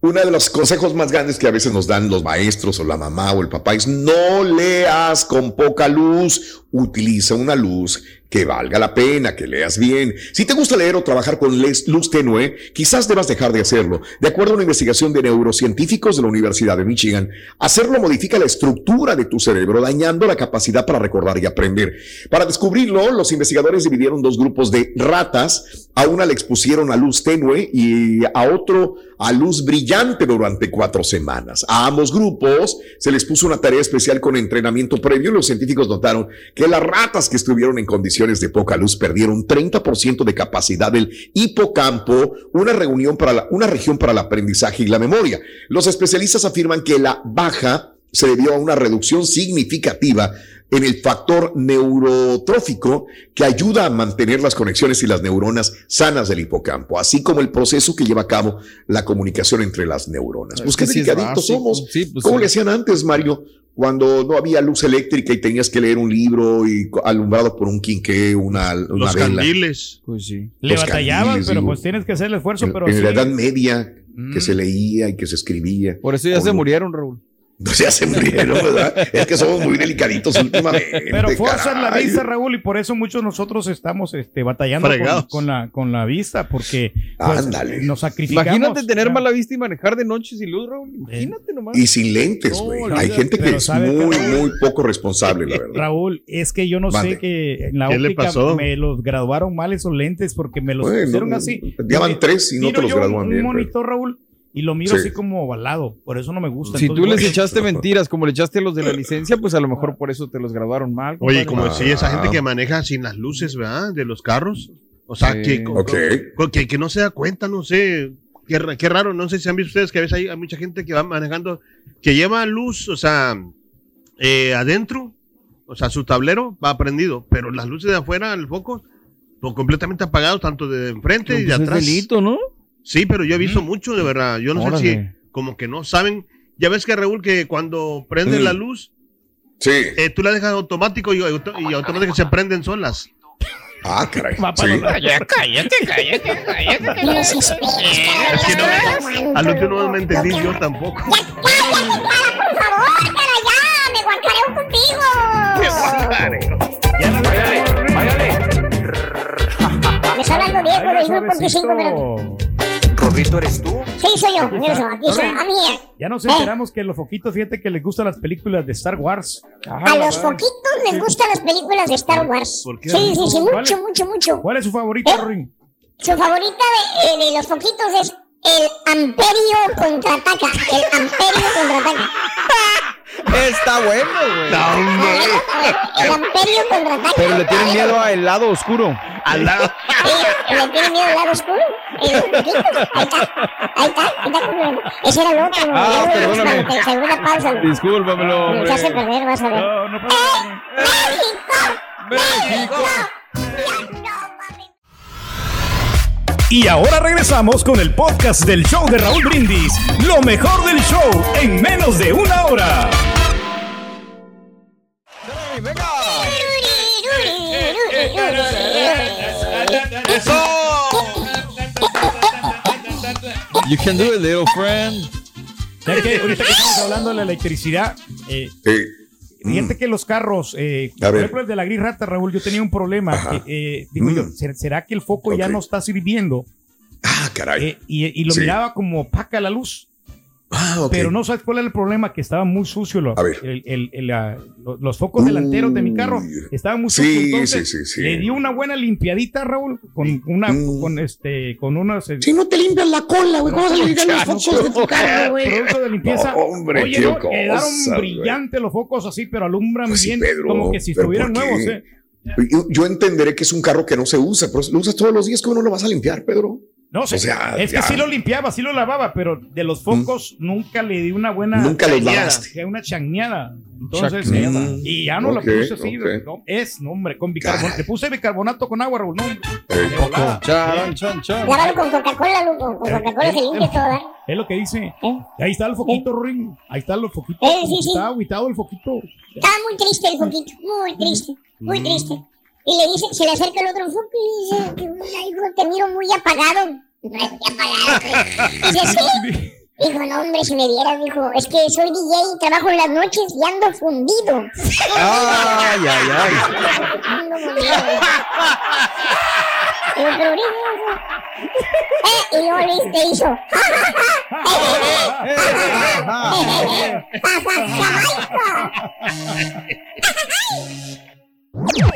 uno de los consejos más grandes que a veces nos dan los maestros o la mamá o el papá es no leas con poca luz, utiliza una luz que valga la pena, que leas bien. Si te gusta leer o trabajar con luz tenue, quizás debas dejar de hacerlo. De acuerdo a una investigación de neurocientíficos de la Universidad de Michigan, hacerlo modifica la estructura de tu cerebro, dañando la capacidad para recordar y aprender. Para descubrirlo, los investigadores dividieron dos grupos de ratas. A una le expusieron a luz tenue y a otro a luz brillante durante cuatro semanas. A ambos grupos se les puso una tarea especial con entrenamiento previo. Los científicos notaron que las ratas que estuvieron en condiciones de poca luz perdieron 30% de capacidad del hipocampo, una, reunión para la- una región para el aprendizaje y la memoria. Los especialistas afirman que la baja se debió a una reducción significativa en el factor neurotrófico que ayuda a mantener las conexiones y las neuronas sanas del hipocampo, así como el proceso que lleva a cabo la comunicación entre las neuronas. Pues qué sí delicaditos somos. Sí, pues ¿Cómo sí. le hacían antes, Mario? Cuando no había luz eléctrica y tenías que leer un libro y alumbrado por un quinqué, una, una Los vela. candiles. Pues sí. Le Los batallaban, candiles, pero digo. pues tienes que hacer el esfuerzo, pero en sí. la Edad Media, que Mm. se leía y que se escribía. Por eso ya se murieron, Raúl. No se hacen murieron, ¿verdad? Es que somos muy delicaditos últimamente. Pero fuerza en la vista, Raúl, y por eso muchos nosotros estamos este, batallando con, la, con la vista, porque pues, Ándale. nos sacrificamos. Imagínate tener mala vista y manejar de noche sin luz, Raúl. Imagínate nomás. Y sin lentes, güey. No, Hay gente que es ¿sabe muy, muy poco responsable, la verdad. Raúl, es que yo no Mande. sé que en la ¿Qué le óptica pasó? me los graduaron mal esos lentes porque me los Bueno, pusieron así. ya van Mire, tres y no te los yo gradúan un bien, pero- monitor, Raúl, y lo miro Sí. así como ovalado. Por eso no me gusta. Si tú les echaste mentiras como le echaste a los de la licencia, pues a lo mejor por eso te los graduaron mal. Oye, como si esa gente que maneja sin las luces, ¿verdad? De los carros. O sea, Sí. que, que, que no se da cuenta, no sé. Qué, qué raro, no sé si han visto ustedes que a veces hay, hay mucha gente que va manejando, que lleva luz, o sea, eh, adentro, o sea, su tablero va prendido, pero las luces de afuera, el foco, son completamente apagados, tanto de enfrente y de Pues es atrás. delito, ¿no? Sí, pero yo he visto mucho, de verdad. Yo no sé Órale. si como que no saben. Ya ves que Raúl, que cuando prenden Mm. la luz, Sí. eh, tú la dejas automático y, y automáticamente se prenden solas. Ah, caray. Va para Sí. Ya, cállate, cállate, cállate. No cara, Es que no, ya, a lo que no me entendí yo tampoco. ¡Cállate, cara, por favor, cara, ya! ¡Me guacareo contigo! Me está hablando Diego del Grupo 25, pero... Rorrito, ¿eres tú? Sí, soy yo, mira, soy, aquí soy, a mí. Ya nos Eh. enteramos que los foquitos, fíjate que les gustan las películas de Star Wars. A los foquitos les gustan las películas de Star Wars. ¿Por qué? Sí, sí, sí, ¿Cuál mucho, mucho, mucho. ¿Cuál es su favorito, ¿Eh? Su favorita de, eh, de los foquitos es el Amperio contraataca. El Amperio contraataca. Está bueno, güey. El Amperio contraataca. Pero le tienen miedo al lado oscuro. Al lado. Sí, le tiene miedo al lado oscuro. Y los. Ahí está. Ahí está. Ahí está. con- Ese era el otro. Ah, Ya, güey, perdóname. Segunda pausa. Discúlpamelo, Me hombre. hace perder, vas a ver. No, no ¡México! Y ahora regresamos con el podcast del show de Raúl Brindis. Lo mejor del show en menos de una hora. You can do it, little friend. ¿Sabes qué? Ahorita que estamos hablando de la electricidad, eh, fíjate que los carros, eh, por ejemplo el de la gris rata, Raúl, yo tenía un problema. que, eh, digo yo, ¿ser- ¿será que el foco ya no está sirviendo? Ah, caray. Eh, y, y lo Sí. miraba como opaca la luz. Ah. Pero no sabes cuál era el problema, que estaba muy sucio. lo- A ver. el- el- el, lo- los focos delanteros de mi carro estaban muy Sí, sucios. Entonces, sí, sí, sí. le dio una buena limpiadita, Raúl, con una, con este, con unas. Si no te limpias la cola, güey, ¿cómo se le limpian los focos de tu carro, güey? Producto de limpieza. No, hombre, Oye, qué no, quedaron brillantes los focos así, pero alumbran Pues sí, bien, Pedro, como que si estuvieran nuevos, ¿eh? Yo, yo entenderé que es un carro que no se usa, pero lo usas todos los días, ¿cómo no lo vas a limpiar, Pedro? No sé, O sea, es ya. que sí lo limpiaba, sí lo lavaba, pero de los focos nunca le di una buena. Nunca los lavaste. Una chañada. Entonces, eh, y ya no Ok, la puse así. ok. no, es, no, hombre, con bicarbonato. Le puse bicarbonato con agua, Raúl. No, Eh. Charan, chan, chan. Lávalo con Coca-Cola. Con Coca-Cola se limpia todo, ¿eh? Es lo que dice. Ahí está el foquito, Ring. Ahí está el foquito. Eh, sí, sí. Está aguitado el foquito. Estaba muy triste el foquito, muy triste, muy triste. Y le dice, se le acerca el otro foco y dice, "Ay, hijo, te miro muy apagado. Muy apagado. Dice, sí. Dijo, no, hombre, si me vieras, dijo, es que soy DJ y trabajo en las noches y ando fundido. Ay, ay, ay. Ando fundido. Eh, y luego le le hizo.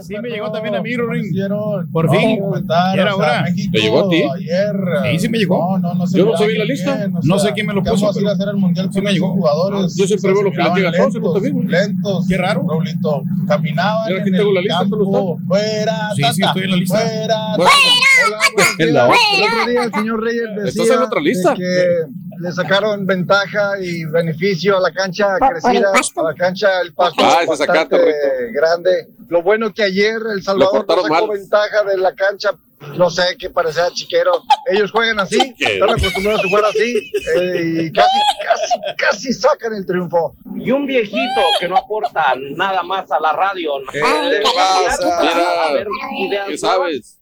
Sí me llegó también a mí, Rorín. Por No, fin. Ya era hora. México ¿Te llegó a ti? Ayer. Sí, sí me llegó. No, no, no Yo no miraba sabía la lista. No sea, sé quién me lo puso, a hacer el mundial sí me llegó. jugadores. Yo siempre veo lo que se les llega a todos, lentos, Qué raro. Raulito. Caminaban Mira, aquí en tengo la lista, ¿cómo campo. Fuera, Sí, sí, estoy en la lista. Fuera, Bueno, En la otra. El otro día el señor Reyes decía ¿Estás en otra lista? que le sacaron ventaja y beneficio a la cancha crecida, a la cancha el pasto Ah, zacate, rico. grande. Lo bueno que ayer El Salvador no sacó mal. ventaja de la cancha. No sé, que parecía chiquero. Ellos juegan así, Chiquero. están acostumbrados a jugar así eh, y casi, casi, casi sacan el triunfo. Y un viejito que no aporta nada más a la radio. ¿Qué le pasa? A ver, Mira, ideas ¿qué sabes?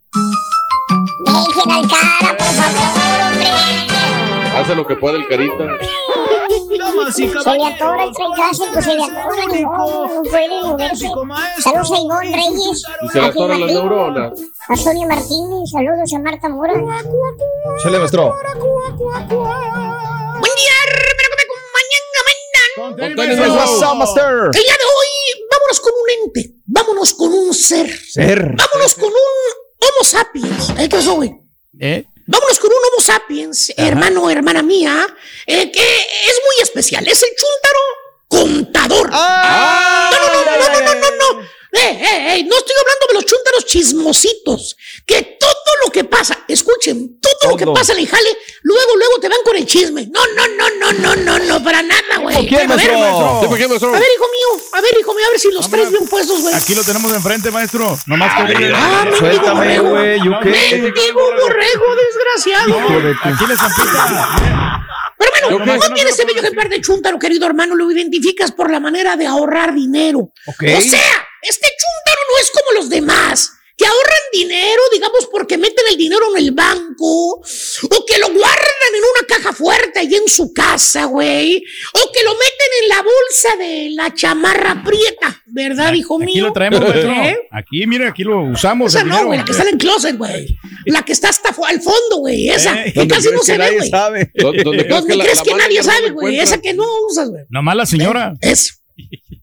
Dejen al cara, por favor, hombre. Hace lo que puede el carita. Damas y Se le atora el triclásico, se le atora. No, no puede moverse. Saludos a Ivonne Reyes. Y se le a atoran las Martín, neuronas. A Sonia Martínez, saludos a Marta Mora. Chale, maestro. Buen día, hermano, que me acompañan. Master? El día de hoy, vámonos con un ente, vámonos con un ser, Ser. vámonos con un Homo sapiens. ¿Eh, ¿Qué pasó, güey? ¿Eh? Vámonos con un Homo sapiens, hermano, hermana mía, eh, que es muy especial. Es el chúntaro contador. Ah, no, no, no, no, no, no, no. Eh, eh, eh, no estoy hablando de los chúntaros chismositos. Que todo lo que pasa, escuchen, todo, lo que pasa en el jale, luego, luego te van con el chisme. No, no, no, no, no, no, no, para nada, güey. ¿Con quién, A ver, maestro? ¿Sí, por qué, maestro? a ver, hijo mío, a ver, hijo mío, a ver si los Hombre, tres bien puestos, güey. Aquí lo tenemos enfrente, maestro. Nomás que Ah, mendigo Suéltame, borrego. güey. Mendigo borrego, desgraciado. Aquí le zampita. Pero bueno, ¿Yo qué? ¿cómo tiene ese bello ejemplar de chúntaro, querido hermano? Lo identificas por la manera de ahorrar dinero. O sea, este chúntaro no es como los demás, que ahorran dinero, digamos, porque meten el dinero en el banco, o que lo guardan en una caja fuerte ahí en su casa, güey, o que lo meten en la bolsa de la chamarra prieta, ¿verdad, hijo mío? Aquí lo traemos, maestro. ¿Eh? Aquí, mire, aquí lo usamos. Esa no, güey, la que está en el closet, güey. La que está hasta al fondo, güey. Esa, Eh, que Donde casi no se ve, güey. sabe. ¿Dó- ¿Dónde crees ¿Dónde que la, crees la que manager nadie sabe, güey? Esa que no usas, güey. Nomás la señora. Eso.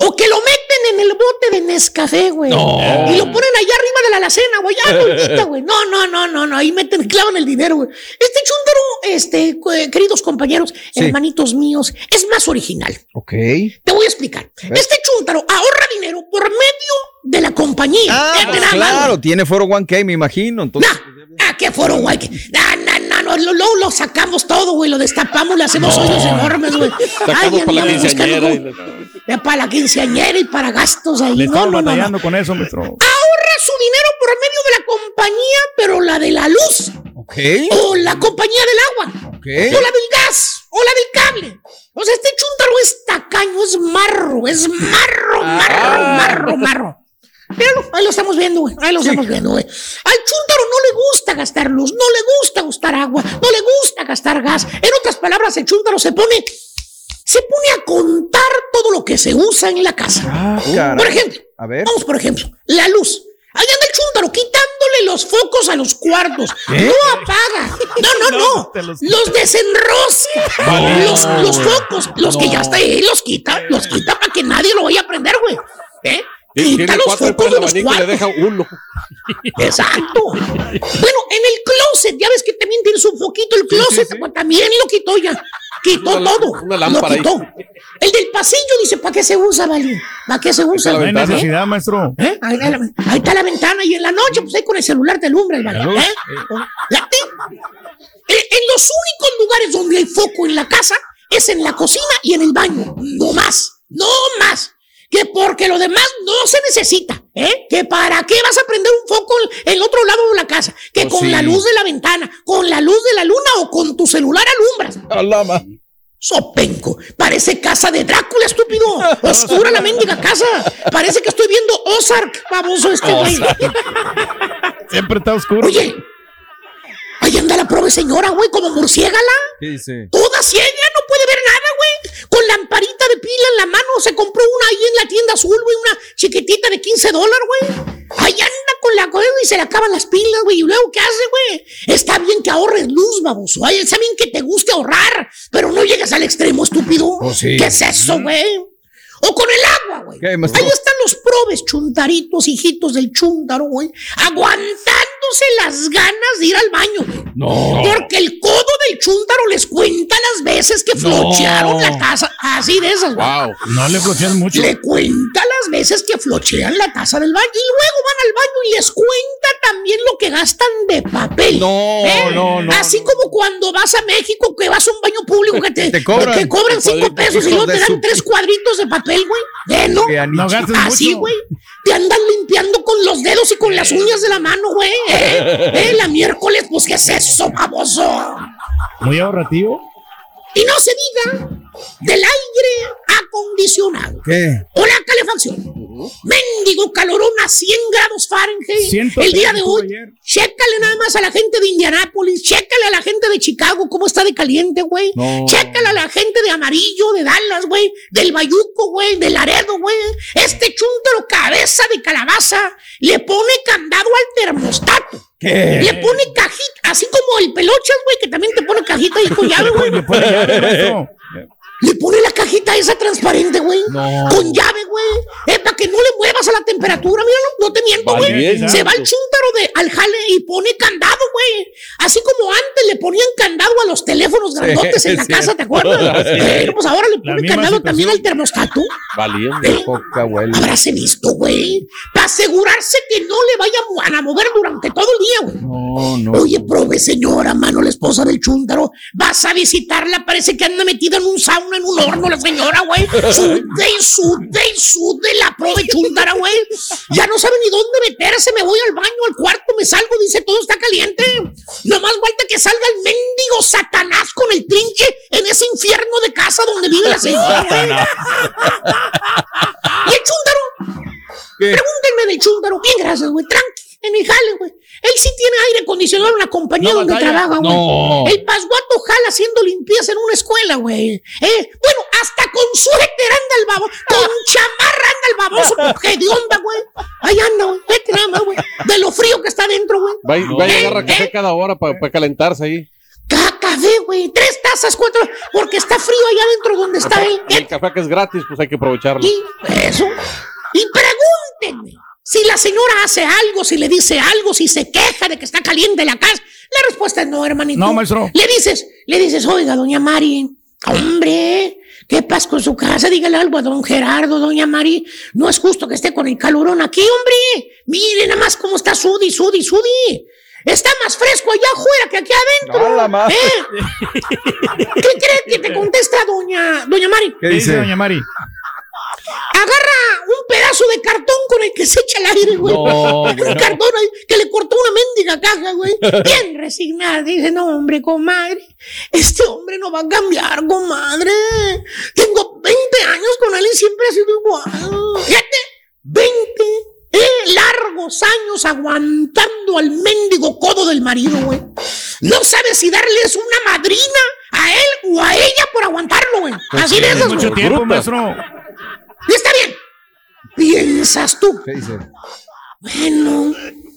O que lo meten en el bote de Nescafé, güey. Y lo ponen allá arriba de la alacena, güey. Ya, bolita, güey. No, no, no, no, no. Ahí meten, clavan el dinero, güey. Este chúntaro, este, queridos compañeros, hermanitos míos, es más original. Ok. Te voy a explicar. Este chúntaro ahorra dinero por medio de la compañía. Ah, pues claro, tiene foro 1K, me imagino. Entonces, Ah, qué foro, güey. No, no, no, no, lo, lo, lo sacamos todo, güey. Lo destapamos, le hacemos hoyos enormes, güey. Sacamos para la buscando, quinceañera. y para la quinceañera y para gastos ahí. Le No, estamos no, no, no. batallando con eso, maestro. Ahorra su dinero por medio de la compañía, pero la de la luz, ok. o la compañía del agua, Ok. o la del gas, o la del cable. O sea, este chúntaro es tacaño, es marro, es marro, marro, marro, marro. Míralo, ahí lo estamos viendo, güey. Ahí lo estamos viendo, güey. Al chúntaro no le gusta gastar luz, no le gusta gastar agua, no le gusta gastar gas. En otras palabras, el chúntaro se pone, se pone a contar todo lo que se usa en la casa. Ah. Por ejemplo, A ver. vamos por ejemplo, la luz. Ahí anda el chúntaro quitándole los focos a los cuartos. No apaga. No, no, no. los- Los desenrosca. Los, los focos, los que ya está ahí, los quita, los quita para que nadie lo vaya a prender, güey. ¿Eh? Tiene cuatro de el los abanico y le deja uno. Exacto. Bueno, en el closet, ya ves que también tiene su foquito el closet, pues también lo quitó ya. Quitó Una- todo. una lámpara lo quitó. El del pasillo dice, ¿para qué se usa, Vali? ¿Para qué se usa? No hay necesidad, maestro. ¿Eh? Ahí, está la, ahí está la ventana y en la noche, pues ahí con el celular te alumbra, ¿vale? La luz, ¿Eh? En, en los únicos lugares donde hay foco en la casa es en la cocina y en el baño. No más, no más. Que porque lo demás no se necesita, ¿eh? Que para qué vas a prender un foco en el otro lado de la casa. Que Pues con sí. la luz de la ventana, con la luz de la luna o con tu celular alumbras. Alama. Sopenco, parece casa de Drácula, estúpido. Oscura la mendiga casa. Parece que estoy viendo Ozark, baboso este güey. Siempre está oscuro. Oye, ahí anda la pobre señora, güey, como murciégala. ¿Qué dice? Toda ciega, no puede ver nada, güey. Con lamparita de pila en la mano, se compró una ahí en la tienda azul, güey, una chiquitita de 15 dólares, güey. Ahí anda con la cosa y se le acaban las pilas, güey. ¿Y luego qué hace, güey? Está bien que ahorres luz, baboso. Ay, está bien que te guste ahorrar, pero no llegas al extremo, estúpido. Oh, sí. ¿Qué es eso, güey? O con el agua, güey. Ahí están los probes, chuntaritos, hijitos del chuntaro, güey, aguantándose las ganas de ir al baño, güey. No. Porque el codo del chúntaro les cuenta las veces que No. flochearon la taza. Así de esas, güey. No le flochean mucho. Le cuenta las veces que flochean la taza del baño y luego van al baño y les cuenta también lo que gastan de papel. No, ¿Eh? no, no, Así como cuando vas a México que vas a un baño público que te, Te cobran. que cobran cinco pesos y luego te dan su- tres cuadritos de papel, güey. ¿Eh, no? Así, mucho. güey. Te andan con los dedos y con las uñas de la mano, güey. ¿Eh? ¿Eh? La miércoles, pues, ¿qué es eso, baboso? Muy ahorrativo. Y no se diga del aire acondicionado. ¿Qué? O la calefacción. Mendigo calorón a 100 grados Fahrenheit. 120 El día de hoy. ayer. Chécale nada más a la gente de Indianápolis. Chécale a la gente de Chicago cómo está de caliente, güey. No. Chécale a la gente de Amarillo, de Dallas, güey. Del Bayuco, güey. De Laredo, güey. Este chúntaro cabeza de calabaza le pone candado al termostato. ¿Qué? Le pone cajita, así como el pelochas, güey, que también te pone cajita ahí con llave, güey. Le pone la cajita esa transparente, güey. No. Con llave, güey. Eh, para que no le muevas a la temperatura. Mira, no, te miento, güey. Se va el chúntaro de, al jale y pone candado, güey. Así como antes le ponían candado a los teléfonos grandotes en la es casa. ¿te acuerdas? Sí. Eh, pues ahora le pone candado situación. también al termostato. Valiente, poca abuela. Habráse visto, güey. Para asegurarse que no le vaya a mover durante todo el día, güey. No, no. Oye, prove, señora, mano, la esposa del chúntaro. Vas a visitarla, parece que anda metida en un sauna, en un horno, la señora, güey. Sude y sude y sude la prove chúntara, güey. Ya no sabe ni dónde meterse. Me voy al baño, al cuarto, me salgo, dice todo está caliente. Nomás falta que salga el mendigo Satanás con el trinche en ese infierno de casa donde vive la señora, güey. Y el chúntaro. ¿Qué? Pregúntenme del chúntaro. Bien, gracias, güey. Tranqui. En el jale, güey. Él sí tiene aire acondicionado en la compañía No donde batalla. trabaja, güey. No. El pasguato jala haciendo limpieza en una escuela, güey. Eh, bueno, hasta con suéter anda el baboso. Con chamarra anda el baboso. porque de onda, güey. Ahí anda, güey. Vete nada más, güey. De lo frío que está dentro, güey. Va, y- va y Eh, agarra café eh. cada hora para calentarse ahí. Ca- Café, güey. Tres tazas, cuatro. Porque está frío allá adentro donde está él. Y el café que es gratis, pues hay que aprovecharlo. Y eso. Y pregúntenme si la señora hace algo, si le dice algo, si se queja de que está caliente la casa. La respuesta es no, hermanito. No, maestro. Le dices, le dices, oiga, doña Mari, hombre, ¿qué pasa con su casa? Dígale algo a don Gerardo, doña Mari. No es justo que esté con el calorón aquí, hombre. Mire nada más cómo está sudi, sudi, sudi. Está más fresco allá afuera que aquí adentro. La madre. ¿Eh? ¿Qué crees que te contesta doña, doña Mari? ¿Qué dice doña Mari? Agarra un pedazo de cartón con el que se echa el aire, güey. No, un cartón ahí que le cortó una mendiga caja, güey. Bien resignada. Dice, no, hombre, comadre. Este hombre no va a cambiar, comadre. Tengo 20 años con él y siempre ha sido igual. Fíjate, 20 eh, largos años aguantando al mendigo codo del marido, güey. No sabe si darles una madrina a él o a ella por aguantarlo, güey. Así de esas, Mucho tiempo, maestro. Y está bien. Piensas tú. ¿Qué dice? Bueno,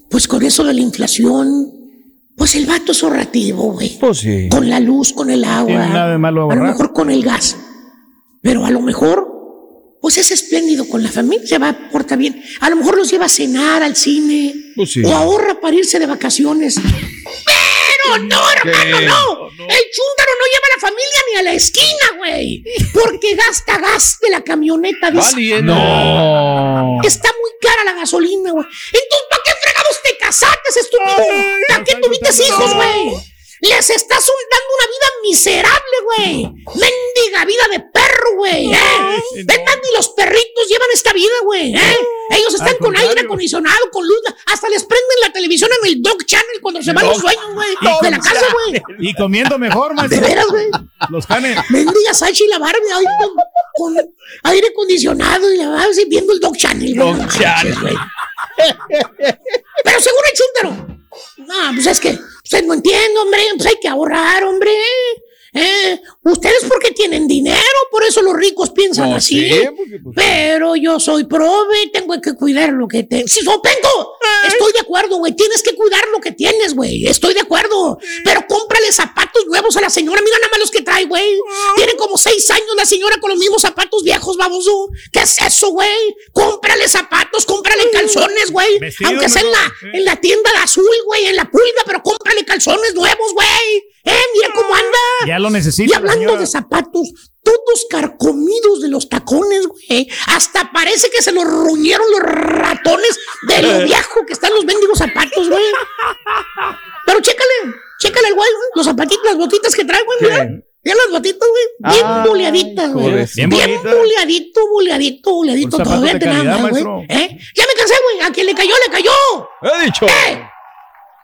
pues con eso de la inflación, pues el vato es ahorrativo, güey. Pues sí. Con la luz, con el agua. Tiene nada de malo a lo ahorrar. mejor con el gas. Pero a lo mejor, pues es espléndido con la familia, se va, porta bien. A lo mejor los lleva a cenar al cine. Pues sí. O ahorra para irse de vacaciones. No, hermano, no. El chúndaro no lleva a la familia ni a la esquina, güey. Porque gasta gas de la camioneta. dice. No. Está muy cara la gasolina, güey. Entonces, ¿para qué fregados te casaste, estúpido? ¿Para qué tuviste hijos, güey? Les estás dando una vida miserable, güey. Mendiga vida de perro, güey. ¿eh? Ni los perritos llevan esta vida, güey. ¿eh? Ellos están Al con aire acondicionado, con luz. Hasta les prenden la televisión en el Dog Channel cuando se van los dueños, güey. De la casa, güey. Y comiendo mejor, De maestro. veras, güey. Los canes. Mendiga Sachi y la Barbie ahí con, con aire acondicionado y la Barbie viendo el Dog Channel. güey. Dog No Channel. güey. Pero seguro el chúntaro. No, pues es que usted no entiende, hombre. Pues hay que ahorrar, hombre. Eh, ustedes porque tienen dinero, por eso los ricos piensan No así. porque, pues, Pero yo soy prove, tengo que cuidar lo que tengo. ¡Sí, Sopenco! Estoy de acuerdo, güey. Tienes que cuidar lo que tienes, güey. Estoy de acuerdo. Pero cómprale zapatos nuevos a la señora. Mira nada más los que trae, güey. Tiene como seis años la señora con los mismos zapatos viejos, baboso. ¿Qué es eso, güey? Cómprale zapatos, cómprale calzones, güey. Aunque sea en la, en la tienda de azul, güey, en la pulga, pero cómprale calzones nuevos, güey. Eh, mira cómo anda. Ya lo necesita. Y hablando señora. de zapatos, todos carcomidos de los tacones, güey. Hasta parece que se los ruñeron los ratones de lo viejo que están los mendigos zapatos, güey. Pero chécale, chécale el güey, güey, los zapatitos, las botitas que trae, güey, mira. Mira las botitas, güey. Bien Ah, boleaditas, güey. Bien, Bien boleadito. Un zapato Todavía te güey. ¿Eh? Ya me cansé, güey. A quien le cayó, le cayó. He dicho. Dicho.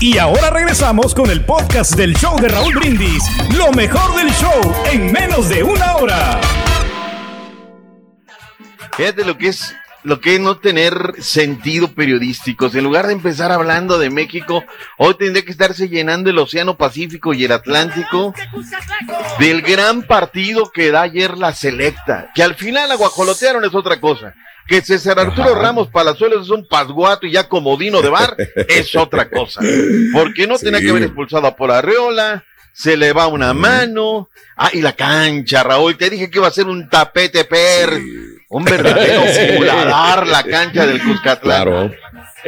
Y ahora regresamos con el podcast del show de Raúl Brindis. Lo mejor del show en menos de una hora. Fíjate lo que es lo que es no tener sentido periodístico. En lugar de empezar hablando de México, hoy tendría que estarse llenando el Océano Pacífico y el Atlántico del gran partido que da ayer la selecta. Que al final la guajolotearon es otra cosa. Que César Arturo Ajá. Ramos Palazuelos es un pasguato y ya comodino de bar es otra cosa. Porque no tenía que haber expulsado a Arreola, se le va una mano. Ah, y la cancha, Raúl, te dije que iba a ser un tapete per, un verdadero muladar la cancha del Cuscatlán. Claro.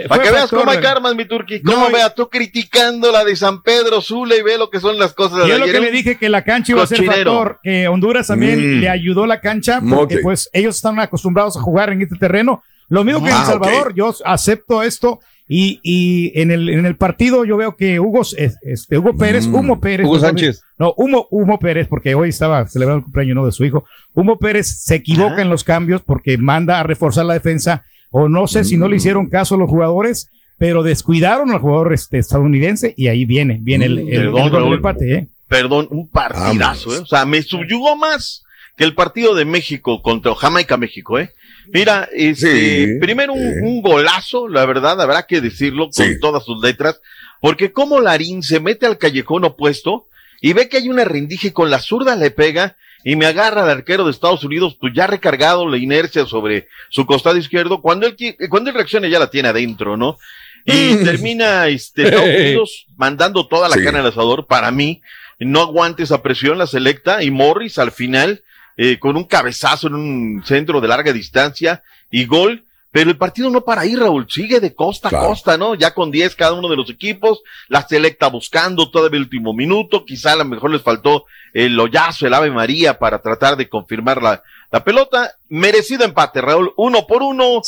Para que veas cómo hay karmas, mi turqui. Cómo No, vea tú criticando la de San Pedro Sula y ve lo que son las cosas Y de es lo ayer. que le dije que la cancha iba a ser factor, que Honduras también Mm. le ayudó la cancha porque pues ellos están acostumbrados a jugar en este terreno. Lo mismo que en Ah, El Salvador, ok. yo acepto esto y, y en, el, en el partido yo veo que Hugo, es- este, Hugo Pérez, Mm. Humo Pérez. Hugo Sánchez. No, Humo, Humo Pérez, porque hoy estaba celebrando el cumpleaños ¿no? de su hijo. Humo Pérez se equivoca Ah. en los cambios porque manda a reforzar la defensa o no sé si no Mm. le hicieron caso a los jugadores, pero descuidaron al jugador este, estadounidense y ahí viene, viene el, el, el Perdón, gol del Raúl. empate, ¿eh? Perdón, un partidazo. ¿eh? O sea, me subyugó más que el partido de México contra Jamaica-México, ¿eh? Mira, este, Sí, primero un, golazo, la verdad, habrá que decirlo con Sí. todas sus letras, porque como Larín se mete al callejón opuesto y ve que hay una rendija con la zurda le pega y me agarra al arquero de Estados Unidos, pues ya recargado la inercia sobre su costado izquierdo, cuando él, qui- cuando él reacciona ya la tiene adentro, ¿no? Y termina este, Estados Unidos mandando toda la Sí. carne al asador para mí, no aguante esa presión la selecta y Morris al final eh, con un cabezazo en un centro de larga distancia y gol, Pero el partido no para ahí, Raúl, sigue de costa a costa, ¿no? Ya con 10 cada uno de los equipos, la selecta buscando todavía el último minuto, quizá a lo mejor les faltó el hoyazo, el Ave María para tratar de confirmar la, la pelota. Merecido empate, Raúl, uno por uno,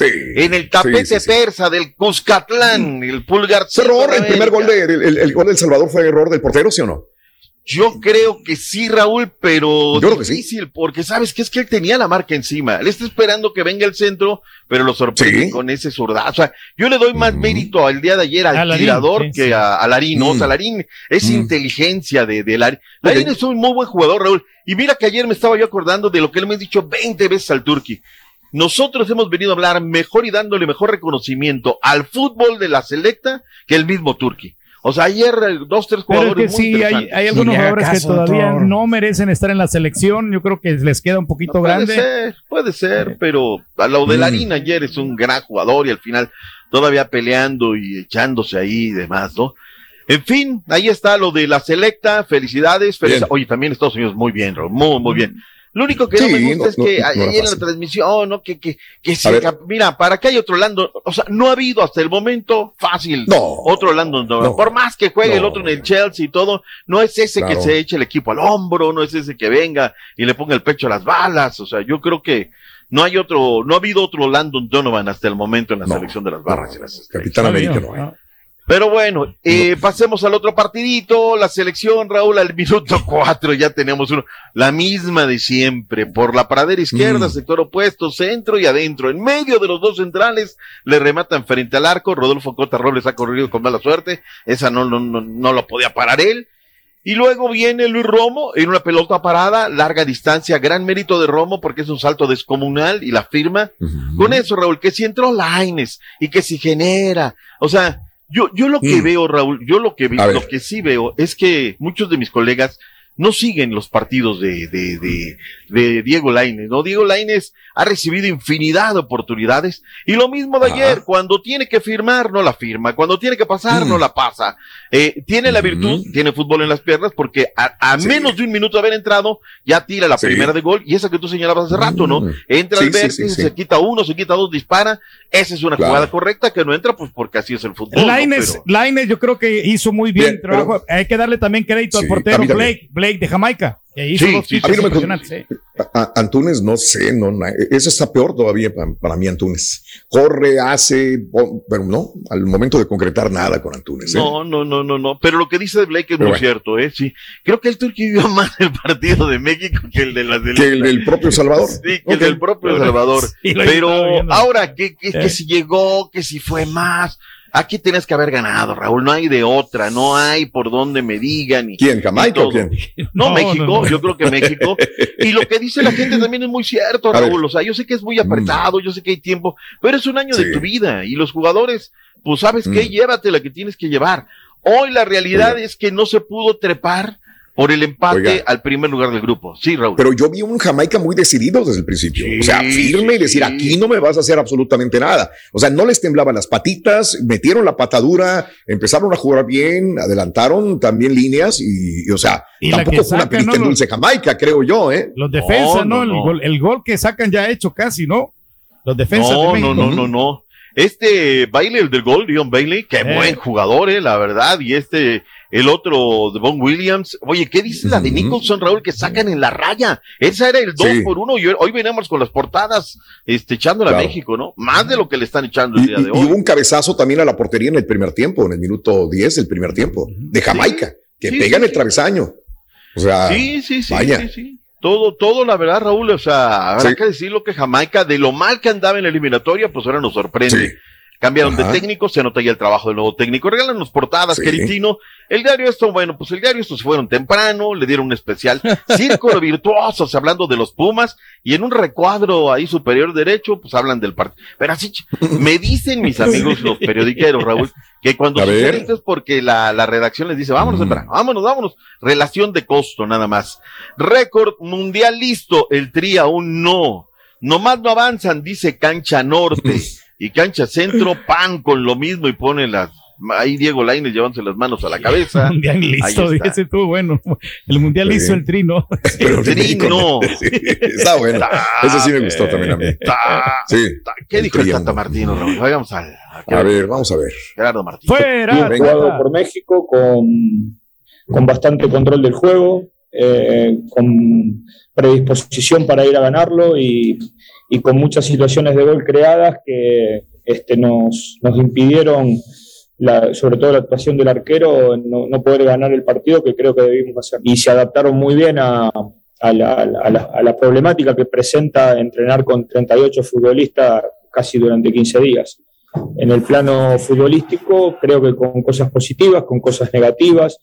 en el tapete sí, sí. persa del Cuscatlán, el pulgar. ¿Es error? ¿El primer gol de, el, el- el gol del Salvador fue error del portero, sí o no? Yo creo que sí, Raúl, pero Yo creo que sí. difícil, porque sabes que es que él tenía la marca encima. Él está esperando que venga el centro, pero lo sorprende con ese zurdazo. O sea, yo le doy más mérito al día de ayer al tirador sí, que sí. a, a Larín. O sea, Mm. Larín es Mm. inteligencia de, de Larín. Larín es un muy buen jugador, Raúl. Y mira que ayer me estaba yo acordando de lo que él me ha dicho 20 veces al Turqui. Nosotros hemos venido a hablar mejor y dándole mejor reconocimiento al fútbol de la selecta que el mismo Turqui. O sea, ayer eh, dos, tres Pero es jugadores que muy sí, hay, algunos jugadores que todavía no merecen estar en la selección. Yo creo que les queda un poquito Puede grande. ser, puede ser, pero a lo de Mm. Larín ayer es un gran jugador y al final todavía peleando y echándose ahí y demás, ¿no? En fin, ahí está lo de la selecta, felicidades, felici- Bien. Oye, también Estados Unidos, muy bien, Raúl, muy, muy bien. Lo único que no me gusta no- es que no- ahí en la transmisión, ¿no? Que, que, que se mira, para que haya otro Landon, o sea, no ha habido hasta el momento fácil No. otro Landon Donovan. No. Por más que juegue el otro en el Chelsea y todo, no es ese que se eche el equipo al hombro, no es ese que venga y le ponga el pecho a las balas. O sea, yo creo que no hay otro, no ha habido otro Landon Donovan hasta el momento en la selección de las barras. y las. Capitán América no hay. Pero bueno, eh, pasemos al otro partidito, la selección, Raúl, al minuto cuatro ya tenemos uno, la misma de siempre, por la pradera izquierda, Mm. sector opuesto, centro y adentro, en medio de los dos centrales, le rematan frente al arco, Rodolfo Cota Robles ha corrido con mala suerte, esa no, no, no, no lo podía parar él, y luego viene Luis Romo en una pelota parada, larga distancia, gran mérito de Romo porque es un salto descomunal y la firma. Con eso, Raúl, que si entró Laines y que si genera, o sea, yo, yo lo que Mm. veo, Raúl, yo lo que lo que sí veo es que muchos de mis colegas no siguen los partidos de, de, de, de Diego Laines, ¿no? Diego Laines ha recibido infinidad de oportunidades y lo mismo de ayer, cuando tiene que firmar, no la firma, cuando tiene que pasar, Mm. no la pasa. Eh, tiene la virtud, tiene fútbol en las piernas porque a, a menos de un minuto de haber entrado, ya tira la Sí. primera de gol y esa que tú señalabas hace rato, ¿no? Mm. Entra Sí, al sí, vértice, sí, sí. se quita uno, se quita dos, dispara. Esa es una Claro. jugada correcta que no entra, pues porque así es el fútbol. ¿no? Laines, Pero- Laines yo creo que hizo muy bien, Bien, trabajo. Hay que darle también crédito Sí, al portero. Blake, Blake de Jamaica. Que hizo Sí, dos sí, tiros a mí no me impresionantes, sí. A- a- Antunes, no sé, no, no, eso está peor todavía para, para mí, Antunes. Corre, hace, pero no, al momento de concretar nada con Antunes. ¿eh? No, no, no, no, no. Pero lo que dice Blake es Pero muy bueno. cierto, ¿eh? Sí. Creo que el Turquía vivió más el partido de México que el de las del Que el del propio Salvador. Sí, que el del propio Salvador. Sí, Pero ahora, que, que, Eh. que si llegó, que si fue más. Aquí tienes que haber ganado, Raúl. No hay de otra, no hay por donde me digan. Y, ¿Quién? ¿Jamaica o quién? No, No, México, no, no. yo creo que México. Y lo que dice la gente también es muy cierto. Raúl. O sea, yo sé que es muy apretado, yo sé que hay tiempo, pero es un año de tu vida. Y los jugadores, pues sabes qué, Mm. llévate la que tienes que llevar. Hoy la realidad es que no se pudo trepar por el empate Oiga. al primer lugar del grupo. Sí, Raúl. Pero yo vi un Jamaica muy decidido desde el principio. Sí, o sea, firme y decir, sí. aquí no me vas a hacer absolutamente nada. O sea, no les temblaban las patitas, metieron la patadura, empezaron a jugar bien, adelantaron también líneas y, y, o sea, Y tampoco fue una saca, perita ¿no? en dulce Jamaica, creo yo, ¿eh? Los defensas, No, ¿no? no, El, gol, el gol que sacan ya hecho casi, ¿no? Los defensas de No, México. no, no, no, no. Este Bailey, el del gol, Dion Bailey, qué Eh. buen jugador, eh, la verdad. Y este, el otro, de Von Williams. Oye, ¿qué dice la de. Nicholson, Raúl, que sacan en la raya? Esa era el 2 Sí. por 1 y hoy, venimos con las portadas, este, echándole a Claro. México, ¿no? Más de lo que le están echando el Y, día y- de y hoy. hubo un cabezazo también a la portería en el primer tiempo, en el minuto 10 del primer tiempo, de Jamaica, que Sí, pega en el travesaño. O sea, Sí, sí, sí, vaya. sí. Todo, todo, la verdad, Raúl, o sea, habrá Sí. que decirlo que Jamaica, de lo mal que andaba en la eliminatoria, pues ahora nos sorprende. Sí. Cambiaron Ajá. de técnico, se nota ya el trabajo del nuevo técnico. Regálanos portadas, Sí. Queritino. El diario esto, bueno, pues el diario estos fueron temprano, le dieron un especial círculo virtuosos hablando de los Pumas y en un recuadro ahí superior derecho, pues hablan del partido. Pero así, me dicen mis amigos los periodiqueros, Raúl, que cuando A sucede ver. esto es porque la, la redacción les dice, vámonos, Mm. temprano, vámonos, vámonos. Relación de costo, nada más. Récord mundial listo, el tri aún no. Nomás no avanzan, dice Cancha Norte. y Cancha Centro, pan con lo mismo y pone las ahí Diego Lainez llevándose las manos a la cabeza. Mundial listo, está. ese estuvo bueno. El mundial Sí. hizo el trino. Pero Trino. Sí, está bueno. Ese sí me gustó también a mí. Sí. ¿Qué dijo el. Tata Martino? Vayamos al a A ver, vamos a ver. Gerardo Martín. Bien jugado por México con, con bastante control del juego, eh, con predisposición para ir a ganarlo y, y con muchas situaciones de gol creadas que este, nos, nos impidieron, la- sobre todo la actuación del arquero, no, no poder ganar el partido que creo que debimos hacer. Y se adaptaron muy bien a, a la, a la- a la problemática que presenta entrenar con 38 futbolistas casi durante 15 días en el plano futbolístico, creo que con cosas positivas, con cosas negativas,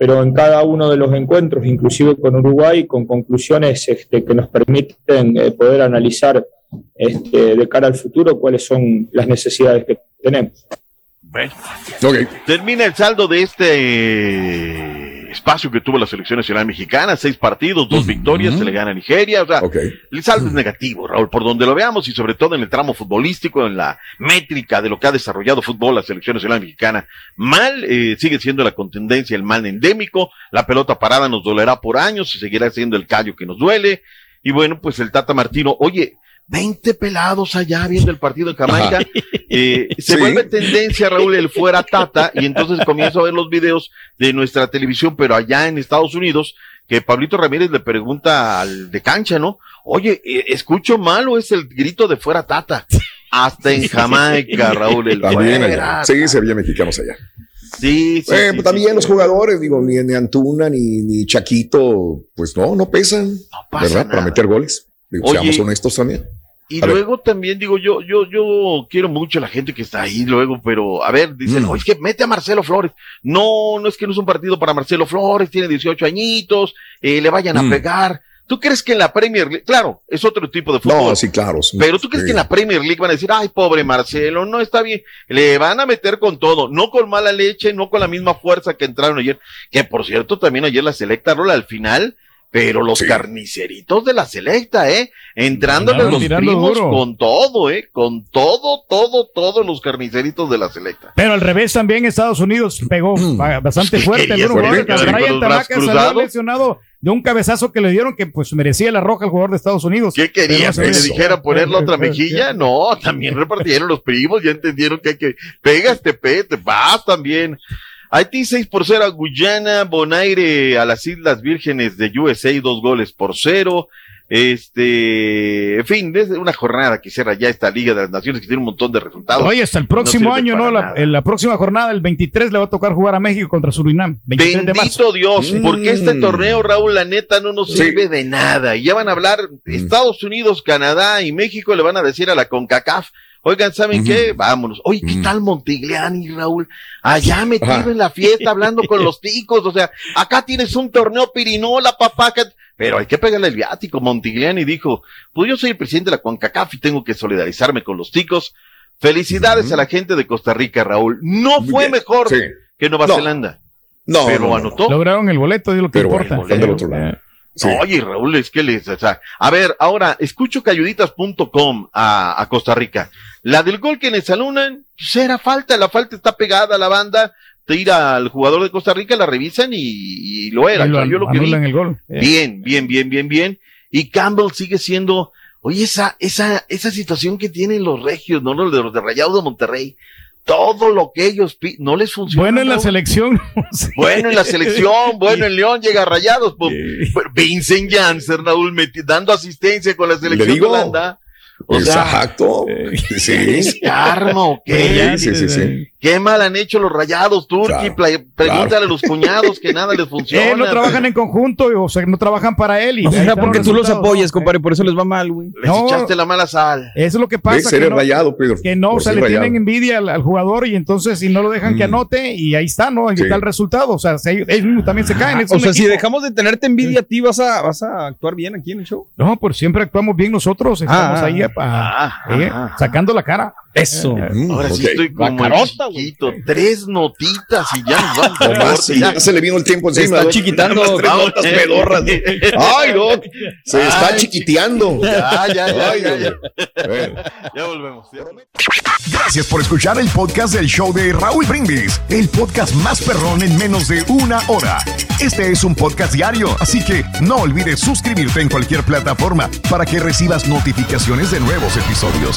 pero en cada uno de los encuentros, inclusive con Uruguay, con conclusiones este, que nos permiten eh, poder analizar este, de cara al futuro cuáles son las necesidades que tenemos. Bueno. Termina el saldo de este espacio que tuvo la selección nacional mexicana, seis partidos, dos victorias, se le gana a Nigeria, o sea, el saldo es negativo, Raúl, por donde lo veamos y sobre todo en el tramo futbolístico, en la métrica de lo que ha desarrollado fútbol la selección nacional mexicana, mal, eh, sigue siendo la contendencia el mal endémico, la pelota parada nos dolerá por años y seguirá siendo el callo que nos duele, y bueno, pues el Tata Martino, oye, 20 pelados allá viendo el partido en Jamaica. Eh, se Sí. vuelve tendencia, Raúl, el fuera Tata, y entonces comienzo a ver los videos de nuestra televisión, pero allá en Estados Unidos, que Pablito Ramírez le pregunta al de cancha, ¿no? Oye, eh, ¿escucho mal o es el grito de fuera Tata? Hasta en Jamaica, Raúl, el También fuera. allá. Sí, se había mexicanos allá. Sí, sí, Eh, sí, pues también sí, los jugadores, digo, ni, ni Antuna ni, ni Chaquito, pues no, no pesan, pasa ¿verdad? Para meter goles. Digo, Oye, seamos honestos también. Y A ver. luego también digo, yo, yo, yo quiero mucho a la gente que está ahí luego, pero a ver, dicen, Mm. oye, es que mete a Marcelo Flores. No, no es que no es un partido para Marcelo Flores, tiene 18 añitos, eh, le vayan a Mm. pegar. ¿Tú crees que en la Premier League, claro, es otro tipo de fútbol? No, sí, claro. sí. Pero tú crees que en la Premier League van a decir, ay, pobre Marcelo, no está bien. Le van a meter con todo, no con mala leche, no con la misma fuerza que entraron ayer. Que por cierto, también ayer la selecta rola al final, pero los carniceritos de la selecta, ¿eh? Entrándole los primos duro. con todo, ¿eh? Con todo, todo, todos los carniceritos de la selecta. Pero al revés también Estados Unidos pegó ba- bastante Pues, ¿qué fuerte. los brazos Tanaka salió lesionado de un cabezazo que le dieron que pues merecía la roja el jugador de Estados Unidos. ¿Qué querías? Pero ¿Que le dijera poner la otra mejilla? No, también repartieron los primos, ya entendieron que hay que, pegas, te pe, te vas también. Haití 6 por 0 a Guyana, Bonaire a las Islas Vírgenes de USA, dos goles por cero. Este, en fin, es una jornada que cierra ya esta Liga de las Naciones que tiene un montón de resultados. Oye, hasta el próximo No año, ¿no? La, en la próxima jornada, el 23, le va a tocar jugar a México contra Surinam. 23 de marzo. Bendito Dios, porque este Mm. torneo, Raúl, la neta no nos Sí. sirve de nada. Y ya van a hablar Estados Unidos, Canadá y México, le van a decir a la CONCACAF, oigan, ¿saben qué? Vámonos. Oye, ¿qué tal Montigliani, Raúl? Allá metido en la fiesta, hablando con los ticos, o sea, acá tienes un torneo pirinola, papá, que- pero hay que pegarle el viático. Montigliani dijo, pues yo soy el presidente de la CONCACAF y tengo que solidarizarme con los ticos. Felicidades a la gente de Costa Rica, Raúl. No fue mejor Sí. que Nueva No. Zelanda. No, pero no, no. anotó. Lograron el boleto, es lo que Pero importa. bueno, están del otro lado. Oye, Raúl, es que les, o sea, a ver, ahora, escucho cayuditas.com a, a Costa Rica. La del gol que les alunan, pues era falta, la falta está pegada a la banda, tira al jugador de Costa Rica, la revisan y, y lo era. Y lo yo lo que vi, el gol. Eh. bien, bien, bien, bien, bien. Y Campbell sigue siendo, oye, esa, esa, esa situación que tienen los regios, ¿no? Los de los de Rayados de Monterrey. Todo lo que ellos pi- no les funciona. Bueno en la selección. Bueno en la selección, bueno en León, llega Rayados. Pues, Vincent Janssen, Raúl, meti- dando asistencia con la selección de. Holanda. O sea, Exacto. Sí. ¿es karma o qué? Sí, sí, sí, sí. Qué mal han hecho los rayados, Turki. Claro, Pregúntale claro. a los cuñados que nada les funciona. Eh, no trabajan en conjunto, o sea, no trabajan para él. Y O sea, porque tú los apoyas, compadre, por eso les va mal, güey. Les echaste la mala sal. Eso es lo que pasa. Eres que no, rayado, Pedro. que no, o sea, ser le rayado. tienen envidia al, al jugador y entonces si no lo dejan que Mm. anote y ahí está, ¿no? Ahí Sí. está el resultado. O sea, se- ellos mismos también se caen. es O sea, si dejamos de tenerte envidia a ti, vas a, vas a actuar bien aquí en el show. No, pues siempre actuamos bien nosotros. Estamos Ah, ahí ah, ah, eh, sacando la cara. Eso. Ahora sí ok. estoy como chiquito. Tres notitas y ya nos vamos. Corte, ya se le vino el tiempo Se encima. está Doc. chiquitando. Más tres notas pedorras. Ay, Doc. Se está chiquiteando. Ya, ya, ya, Ay, ya, ya. mío. Bueno. Ya volvemos. ya volvemos. Gracias por escuchar el podcast del show de Raúl Brindis, el podcast más perrón en menos de una hora. Este es un podcast diario, así que no olvides suscribirte en cualquier plataforma para que recibas notificaciones de nuevos episodios.